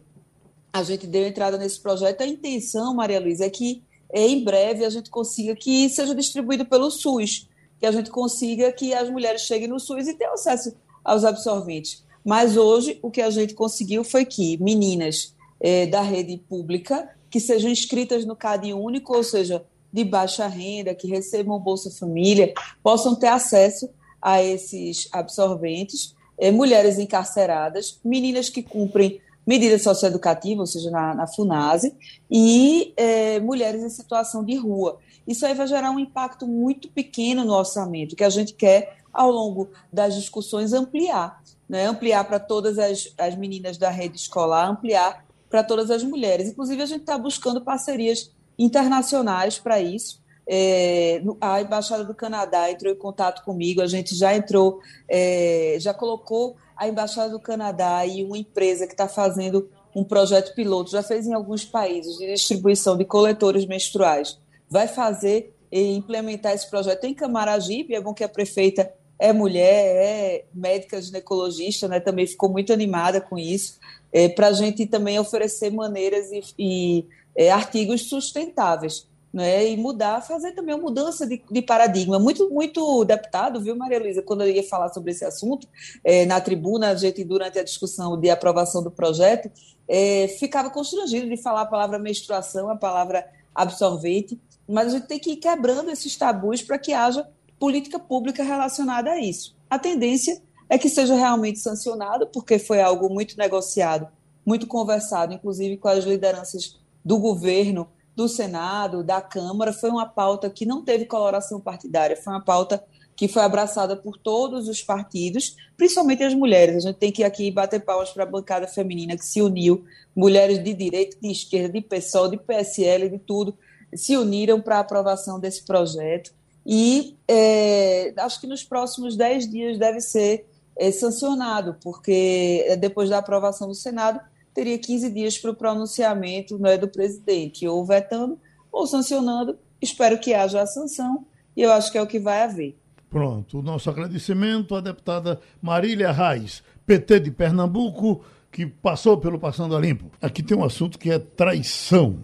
a gente deu entrada nesse projeto. A intenção, Maria Luísa, é que é, em breve a gente consiga que seja distribuído pelo SUS, que a gente consiga que as mulheres cheguem no SUS e tenham acesso aos absorventes. Mas hoje o que a gente conseguiu foi que meninas é, da rede pública que sejam inscritas no CAD único, ou seja, de baixa renda, que recebam Bolsa Família, possam ter acesso a esses absorventes, é, mulheres encarceradas, meninas que cumprem medida socioeducativa, ou seja, na, na FUNASE, e é, mulheres em situação de rua. Isso aí vai gerar um impacto muito pequeno no orçamento, que a gente quer, ao longo das discussões, ampliar. Né? Ampliar para todas as, as meninas da rede escolar, ampliar para todas as mulheres. Inclusive, a gente está buscando parcerias internacionais para isso. É, a Embaixada do Canadá entrou em contato comigo, a gente já entrou, é, já colocou a Embaixada do Canadá e uma empresa que está fazendo um projeto piloto, já fez em alguns países, de distribuição de coletores menstruais. Vai fazer e implementar esse projeto em Camaragibe, é bom que a prefeita é mulher, é médica ginecologista, né, também ficou muito animada com isso, é, para a gente também oferecer maneiras e, e é, artigos sustentáveis. Né, e mudar, fazer também uma mudança de, de, paradigma. Muito, muito deputado, viu, Maria Luísa, quando eu ia falar sobre esse assunto, é, na tribuna, a gente, durante a discussão de aprovação do projeto, é, ficava constrangido de falar a palavra menstruação, a palavra absorvente, mas a gente tem que ir quebrando esses tabus para que haja política pública relacionada a isso. A tendência é que seja realmente sancionado, porque foi algo muito negociado, muito conversado, inclusive com as lideranças do governo, do Senado, da Câmara, foi uma pauta que não teve coloração partidária, foi uma pauta que foi abraçada por todos os partidos, principalmente as mulheres. A gente tem que aqui bater palmas para a bancada feminina que se uniu, mulheres de direita, de esquerda, de PSOL, de PSL, de tudo, se uniram para a aprovação desse projeto e é, acho que nos próximos 10 dias deve ser é, sancionado, porque é, depois da aprovação do Senado teria 15 dias para o pronunciamento é do presidente, ou vetando ou sancionando. Espero que haja a sanção e eu acho que é o que vai haver. Pronto, o nosso agradecimento à deputada Marília Reis, PT de Pernambuco, que passou pelo Passando a Limpo. Aqui tem um assunto que é traição.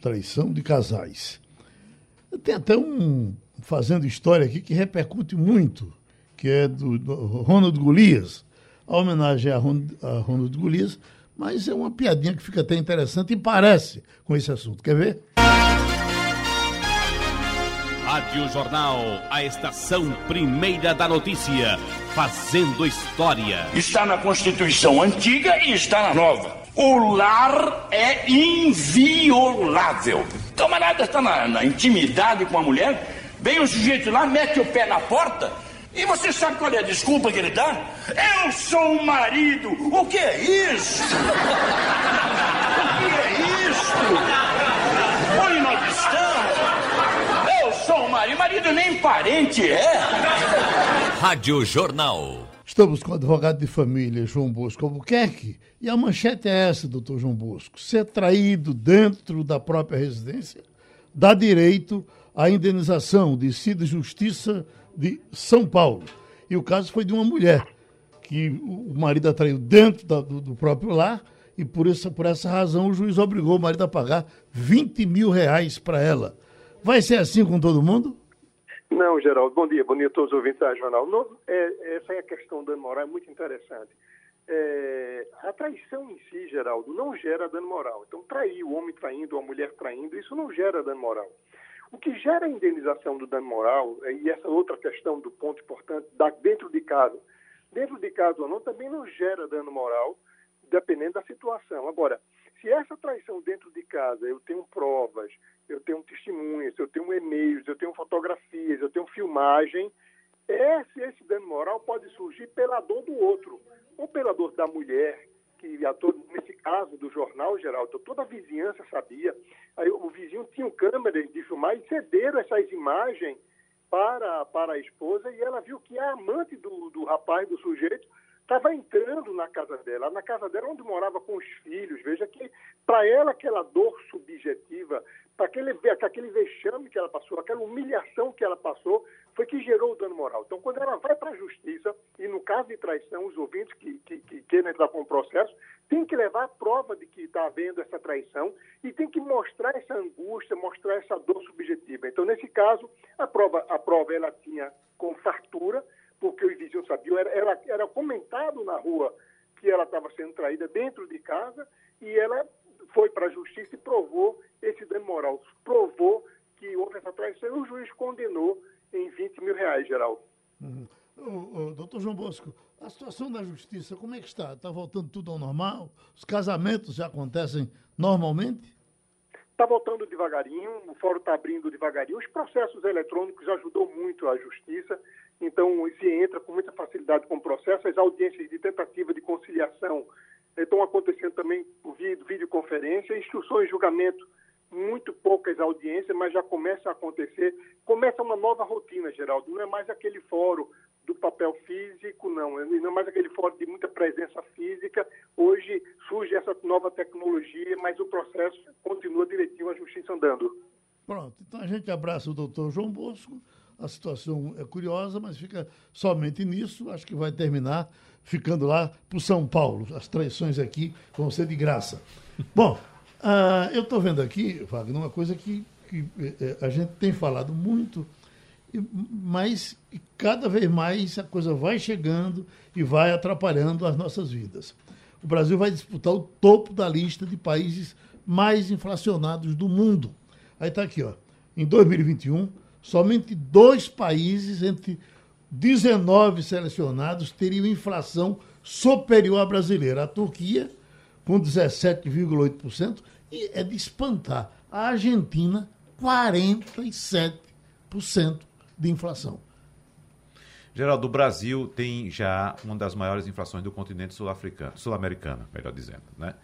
Traição de casais. Tem até um fazendo história aqui que repercute muito, que é do, do Ronald Golias. A homenagem a, Ron, a Ronald Golias, mas é uma piadinha que fica até interessante e parece com esse assunto. Quer ver? Rádio Jornal, a estação primeira da notícia, fazendo história. Está na Constituição antiga e está na nova. O lar é inviolável. Camarada está na, na intimidade com a mulher, vem o sujeito lá, mete o pé na porta. E você sabe qual é a desculpa que ele dá? Eu sou o marido. O que é isso? O que é isso? Onde nós estamos? Eu sou o marido. Marido nem parente é. Rádio Jornal. Estamos com o advogado de família, João Bosco Albuquerque, e a manchete é essa, doutor João Bosco. Ser traído dentro da própria residência dá direito à indenização, decide Justiça de São Paulo. E o caso foi de uma mulher que o marido atraiu dentro da, do, do, próprio lar e por essa, por essa razão o juiz obrigou o marido a pagar 20 mil reais para ela. Vai ser assim com todo mundo? Não, Geraldo. Bom dia. Bom dia a todos os ouvintes da Jornal. É, essa é a questão do dano moral, é muito interessante. É, a traição em si, Geraldo, não gera dano moral. Então, trair, o homem traindo, a mulher traindo, isso não gera dano moral. O que gera a indenização do dano moral, é, e essa outra questão do ponto importante, da, dentro de casa, dentro de casa ou não, também não gera dano moral, dependendo da situação. Agora, se essa traição dentro de casa, eu tenho provas, eu tenho testemunhas, eu tenho e-mails, eu tenho fotografias, eu tenho filmagem, esse, esse dano moral pode surgir pela dor do outro ou pela dor da mulher, que a todo, nesse caso do jornal Geraldo, toda a vizinhança sabia. Aí o vizinho tinha câmeras de filmar e cederam essas imagens para, para a esposa e ela viu que a amante do, do rapaz, do sujeito, estava entrando na casa dela, na casa dela onde morava com os filhos. Veja que para ela aquela dor subjetiva, aquele, aquele vexame que ela passou, aquela humilhação que ela passou, foi que gerou o dano moral. Então, quando ela vai para a justiça, e no caso de traição, os ouvintes que, que, que querem entrar com o processo, tem que levar a prova de que está havendo essa traição e tem que mostrar essa angústia, mostrar essa dor subjetiva. Então, nesse caso, a prova, a prova ela tinha com fartura, porque os vizinhos sabiam, era, era, era comentado na rua que ela estava sendo traída dentro de casa e ela foi para a justiça e provou esse dano moral, provou que houve essa traição e o juiz condenou em 20 mil reais, geral. Uhum. O, o, doutor João Bosco, a situação da justiça, como é que está? Está voltando tudo ao normal? Os casamentos já acontecem normalmente? Está voltando devagarinho, o fórum está abrindo devagarinho. Os processos eletrônicos ajudou muito a justiça, então se entra com muita facilidade com o processo. As audiências de tentativa de conciliação estão acontecendo também por videoconferência, instruções julgamento muito poucas audiências, mas já começa a acontecer. Começa uma nova rotina, Geraldo. Não é mais aquele fórum do papel físico, não. Não é mais aquele fórum de muita presença física. Hoje surge essa nova tecnologia, mas o processo continua direitinho, a justiça andando. Pronto. Então a gente abraça o doutor João Bosco. A situação é curiosa, mas fica somente nisso. Acho que vai terminar ficando lá para São Paulo. As traições aqui vão ser de graça. Bom, ah, eu estou vendo aqui, Wagner, uma coisa que, que é, a gente tem falado muito, mas cada vez mais a coisa vai chegando e vai atrapalhando as nossas vidas. O Brasil vai disputar o topo da lista de países mais inflacionados do mundo. Aí está aqui, ó. Em 2021, somente dois países entre 19 selecionados teriam inflação superior à brasileira: a Turquia com 17,8%, e é de espantar. A Argentina, 47% de inflação. Geraldo, o Brasil tem já uma das maiores inflações do continente sul-africano, sul-americano, melhor dizendo, né?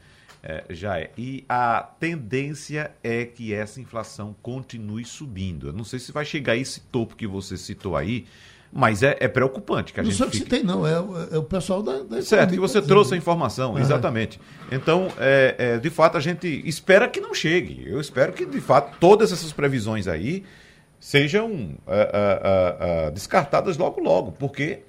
É, já é. E a tendência é que essa inflação continue subindo. Eu não sei se vai chegar a esse topo que você citou aí, mas é, é preocupante que a não gente. Não que fique... citei, não, é, é, o pessoal da. da certo, que você trouxe a informação, exatamente. Então, é, é, de fato, a gente espera que não chegue. Eu espero que, de fato, todas essas previsões aí sejam é, descartadas logo, logo, porque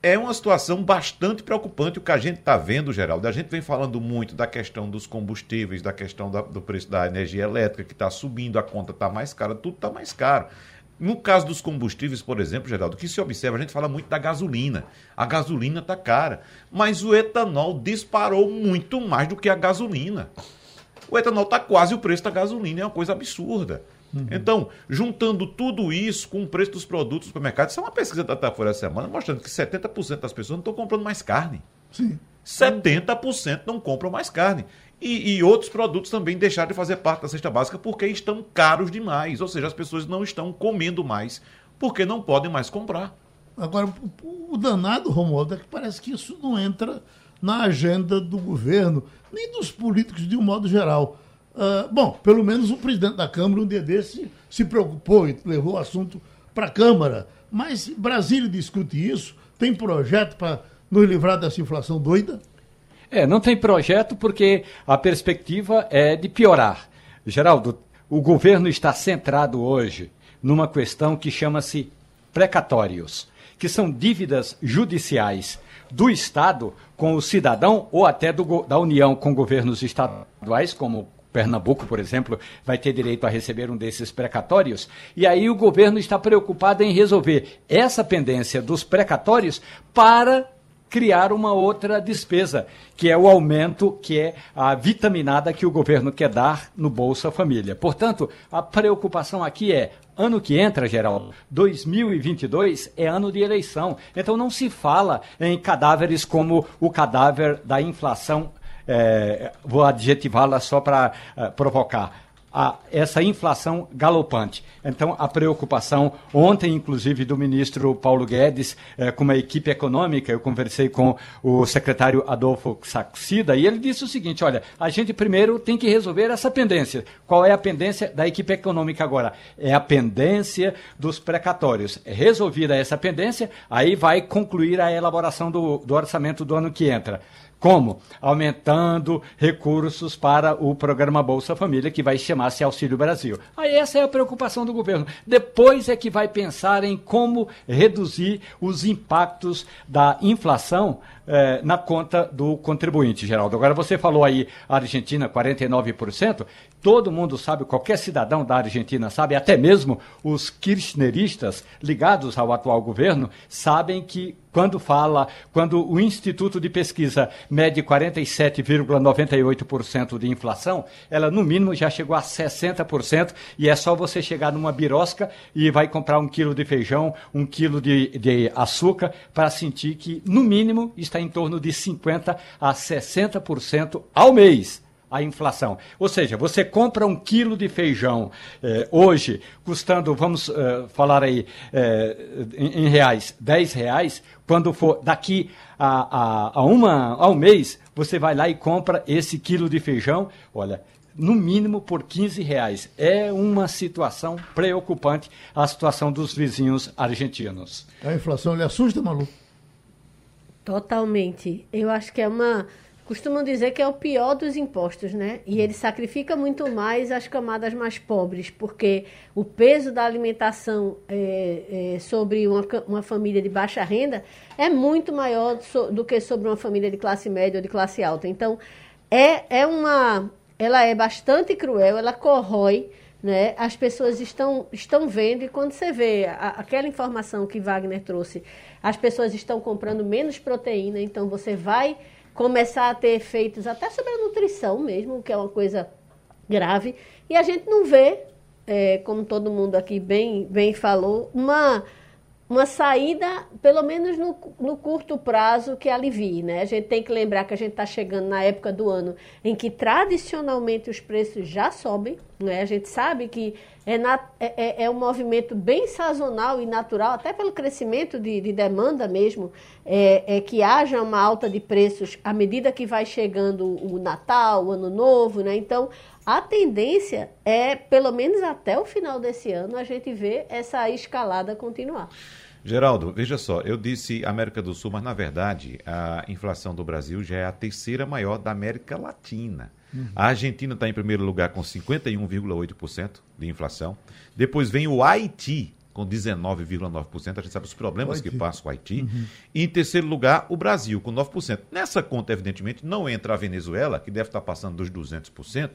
é uma situação bastante preocupante o que a gente está vendo, Geraldo. A gente vem falando muito da questão dos combustíveis, da questão da, do preço da energia elétrica, que está subindo, a conta está mais cara, tudo está mais caro. No caso dos combustíveis, por exemplo, Geraldo, que se observa, a gente fala muito da gasolina. A gasolina está cara, mas o etanol disparou muito mais do que a gasolina. O etanol está quase o preço da gasolina, é uma coisa absurda. Uhum. Então, juntando tudo isso com o preço dos produtos do supermercado, isso é uma pesquisa da Datafolha essa semana mostrando que 70% das pessoas não estão comprando mais carne. Sim. 70% não compram mais carne. E, e, outros produtos também deixaram de fazer parte da cesta básica porque estão caros demais. Ou seja, as pessoas não estão comendo mais porque não podem mais comprar. Agora, o danado, Romualdo, é que parece que isso não entra na agenda do governo, nem dos políticos de um modo geral. Uh, bom, pelo menos o presidente da Câmara, um dia desse, se preocupou e levou o assunto para a Câmara. Mas Brasília discute isso? Tem projeto para nos livrar dessa inflação doida? É, não tem projeto porque a perspectiva é de piorar. Geraldo, o governo está centrado hoje numa questão que chama-se precatórios, que são dívidas judiciais do Estado com o cidadão ou até do, da União com governos estaduais, como Pernambuco, por exemplo, vai ter direito a receber um desses precatórios. E aí o governo está preocupado em resolver essa pendência dos precatórios para criar uma outra despesa, que é o aumento, que é a vitaminada que o governo quer dar no Bolsa Família. Portanto, a preocupação aqui é Ano que entra, Geraldo, 2022 é ano de eleição. Então não se fala em cadáveres como o cadáver da inflação é, vou adjetivá-la só para é, provocar. A, essa inflação galopante. Então, a preocupação, ontem, inclusive, do ministro Paulo Guedes, é, com uma equipe econômica, eu conversei com o secretário Adolfo Saxida, e ele disse o seguinte: olha, a gente primeiro tem que resolver essa pendência. Qual é a pendência da equipe econômica agora? É a pendência dos precatórios. Resolvida essa pendência, aí vai concluir a elaboração do, do orçamento do ano que entra. Como? Aumentando recursos para o programa Bolsa Família, que vai chamar-se Auxílio Brasil. Aí essa é a preocupação do governo. Depois é que vai pensar em como reduzir os impactos da inflação eh, na conta do contribuinte, Geraldo. Agora, você falou aí Argentina, 49%. Todo mundo sabe, qualquer cidadão da Argentina sabe, até mesmo os kirchneristas ligados ao atual governo, sabem que quando fala, quando o Instituto de Pesquisa mede 47,98% de inflação, ela no mínimo já chegou a 60% e é só você chegar numa birosca e vai comprar um quilo de feijão, um quilo de, de açúcar para sentir que no mínimo está em torno de 50 a 60% ao mês a inflação. Ou seja, você compra um quilo de feijão eh, hoje, custando, vamos eh, falar aí, eh, em, em, reais, 10 reais, quando for daqui a, a, a, uma, a um mês, você vai lá e compra esse quilo de feijão, olha, no mínimo por 15 reais. É uma situação preocupante a situação dos vizinhos argentinos. A inflação lhe assusta, Malu? Totalmente. Eu acho que é uma costumam dizer que é o pior dos impostos, né? E ele sacrifica muito mais as camadas mais pobres, porque o peso da alimentação é, é, sobre uma, uma família de baixa renda é muito maior so, do que sobre uma família de classe média ou de classe alta. Então, é, é uma. Ela é bastante cruel, ela corrói. Né? As pessoas estão, estão vendo, e quando você vê a, aquela informação que Wagner trouxe, as pessoas estão comprando menos proteína, então você vai começar a ter efeitos até sobre a nutrição mesmo, que é uma coisa grave. E a gente não vê, é, como todo mundo aqui bem, bem falou, uma, uma saída, pelo menos no, no curto prazo, que alivie. Né? A gente tem que lembrar que a gente está chegando na época do ano em que tradicionalmente os preços já sobem. Né? A gente sabe que é, na, é, é, é um movimento bem sazonal e natural, até pelo crescimento de, de demanda mesmo, é, é, que haja uma alta de preços à medida que vai chegando o Natal, o Ano Novo, né? Então, a tendência é, pelo menos até o final desse ano, a gente ver essa escalada continuar. Geraldo, veja só, eu disse América do Sul, mas na verdade a inflação do Brasil já é a terceira maior da América Latina. Uhum. A Argentina está em primeiro lugar com 51,8% de inflação. Depois vem o Haiti com 19,9%. A gente sabe os problemas que passa o Haiti. Uhum. E em terceiro lugar, o Brasil com 9%. Nessa conta, evidentemente, não entra a Venezuela, que deve estar passando dos 200%,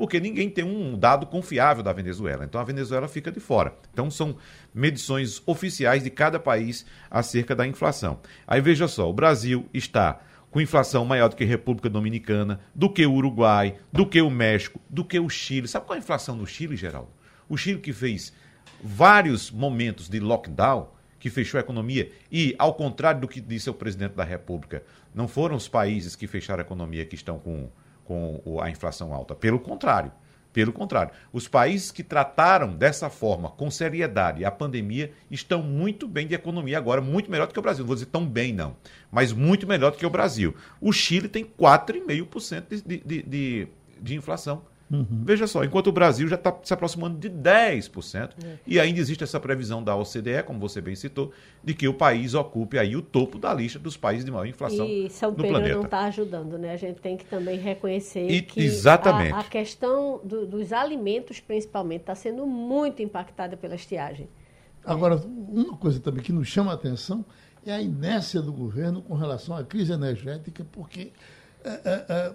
porque ninguém tem um dado confiável da Venezuela. Então a Venezuela fica de fora. Então são medições oficiais de cada país acerca da inflação. Aí veja só, o Brasil está com inflação maior do que a República Dominicana, do que o Uruguai, do que o México, do que o Chile. Sabe qual é a inflação no Chile, Geraldo? O Chile que fez vários momentos de lockdown, que fechou a economia, e, ao contrário do que disse o presidente da República, não foram os países que fecharam a economia que estão com com a inflação alta. Pelo contrário. Pelo contrário, os países que trataram dessa forma, com seriedade, a pandemia, estão muito bem de economia agora, muito melhor do que o Brasil. Não vou dizer tão bem, não, mas muito melhor do que o Brasil. O Chile tem 4,5% de, de, de, de inflação. Uhum. Veja só, enquanto o Brasil já está se aproximando de 10%, é. e ainda existe essa previsão da OCDE, como você bem citou, de que o país ocupe aí o topo da lista dos países de maior inflação e São Pedro planeta. não está ajudando, né? A gente tem que também reconhecer e, que exatamente. A, a questão do, dos alimentos, principalmente, está sendo muito impactada pela estiagem. Agora, uma coisa também que nos chama a atenção é a inércia do governo com relação à crise energética, porque é, é, é é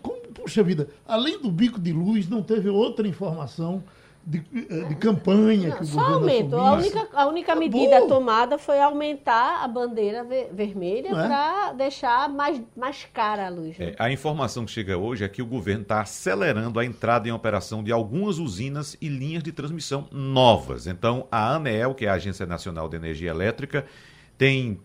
como, puxa vida, além do bico de luz, não teve outra informação de, eh, de campanha não, que o só aumento. A única, a única medida tomada foi aumentar a bandeira ver, vermelha é? para deixar mais, mais cara a luz. Né? É, a informação que chega hoje é que o governo está acelerando a entrada em operação de algumas usinas e linhas de transmissão novas. Então, a ANEEL, que é a Agência Nacional de Energia Elétrica, tem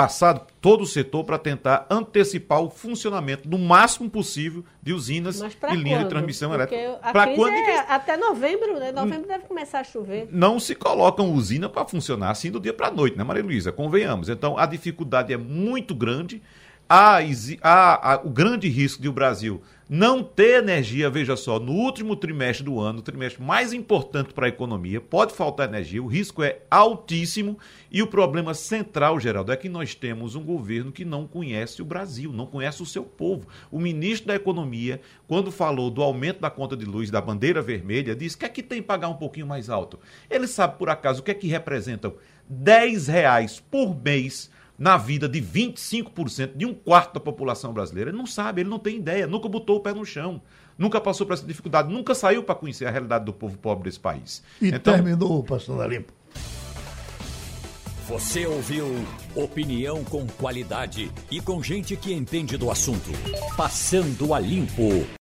passado todo o setor para tentar antecipar o funcionamento no máximo possível de usinas e linhas de transmissão Porque elétrica. Para quando? É até novembro, né? Novembro deve começar a chover. Não se colocam usina para funcionar assim do dia para a noite, né, Maria Luísa? Convenhamos. Então a dificuldade é muito grande. Há, há, há o grande risco de o Brasil não ter energia, veja só, no último trimestre do ano, o trimestre mais importante para a economia, pode faltar energia, o risco é altíssimo e o problema central, Geraldo, é que nós temos um governo que não conhece o Brasil, não conhece o seu povo. O ministro da Economia, quando falou do aumento da conta de luz da bandeira vermelha, disse que aqui tem que pagar um pouquinho mais alto. Ele sabe, por acaso, o que é que representam 10 reais por mês na vida de 25% de um quarto da população brasileira. Ele não sabe, ele não tem ideia, nunca botou o pé no chão, nunca passou por essa dificuldade, nunca saiu para conhecer a realidade do povo pobre desse país. E então, terminou, pastor Limpo. Você ouviu opinião com qualidade e com gente que entende do assunto. Passando a limpo.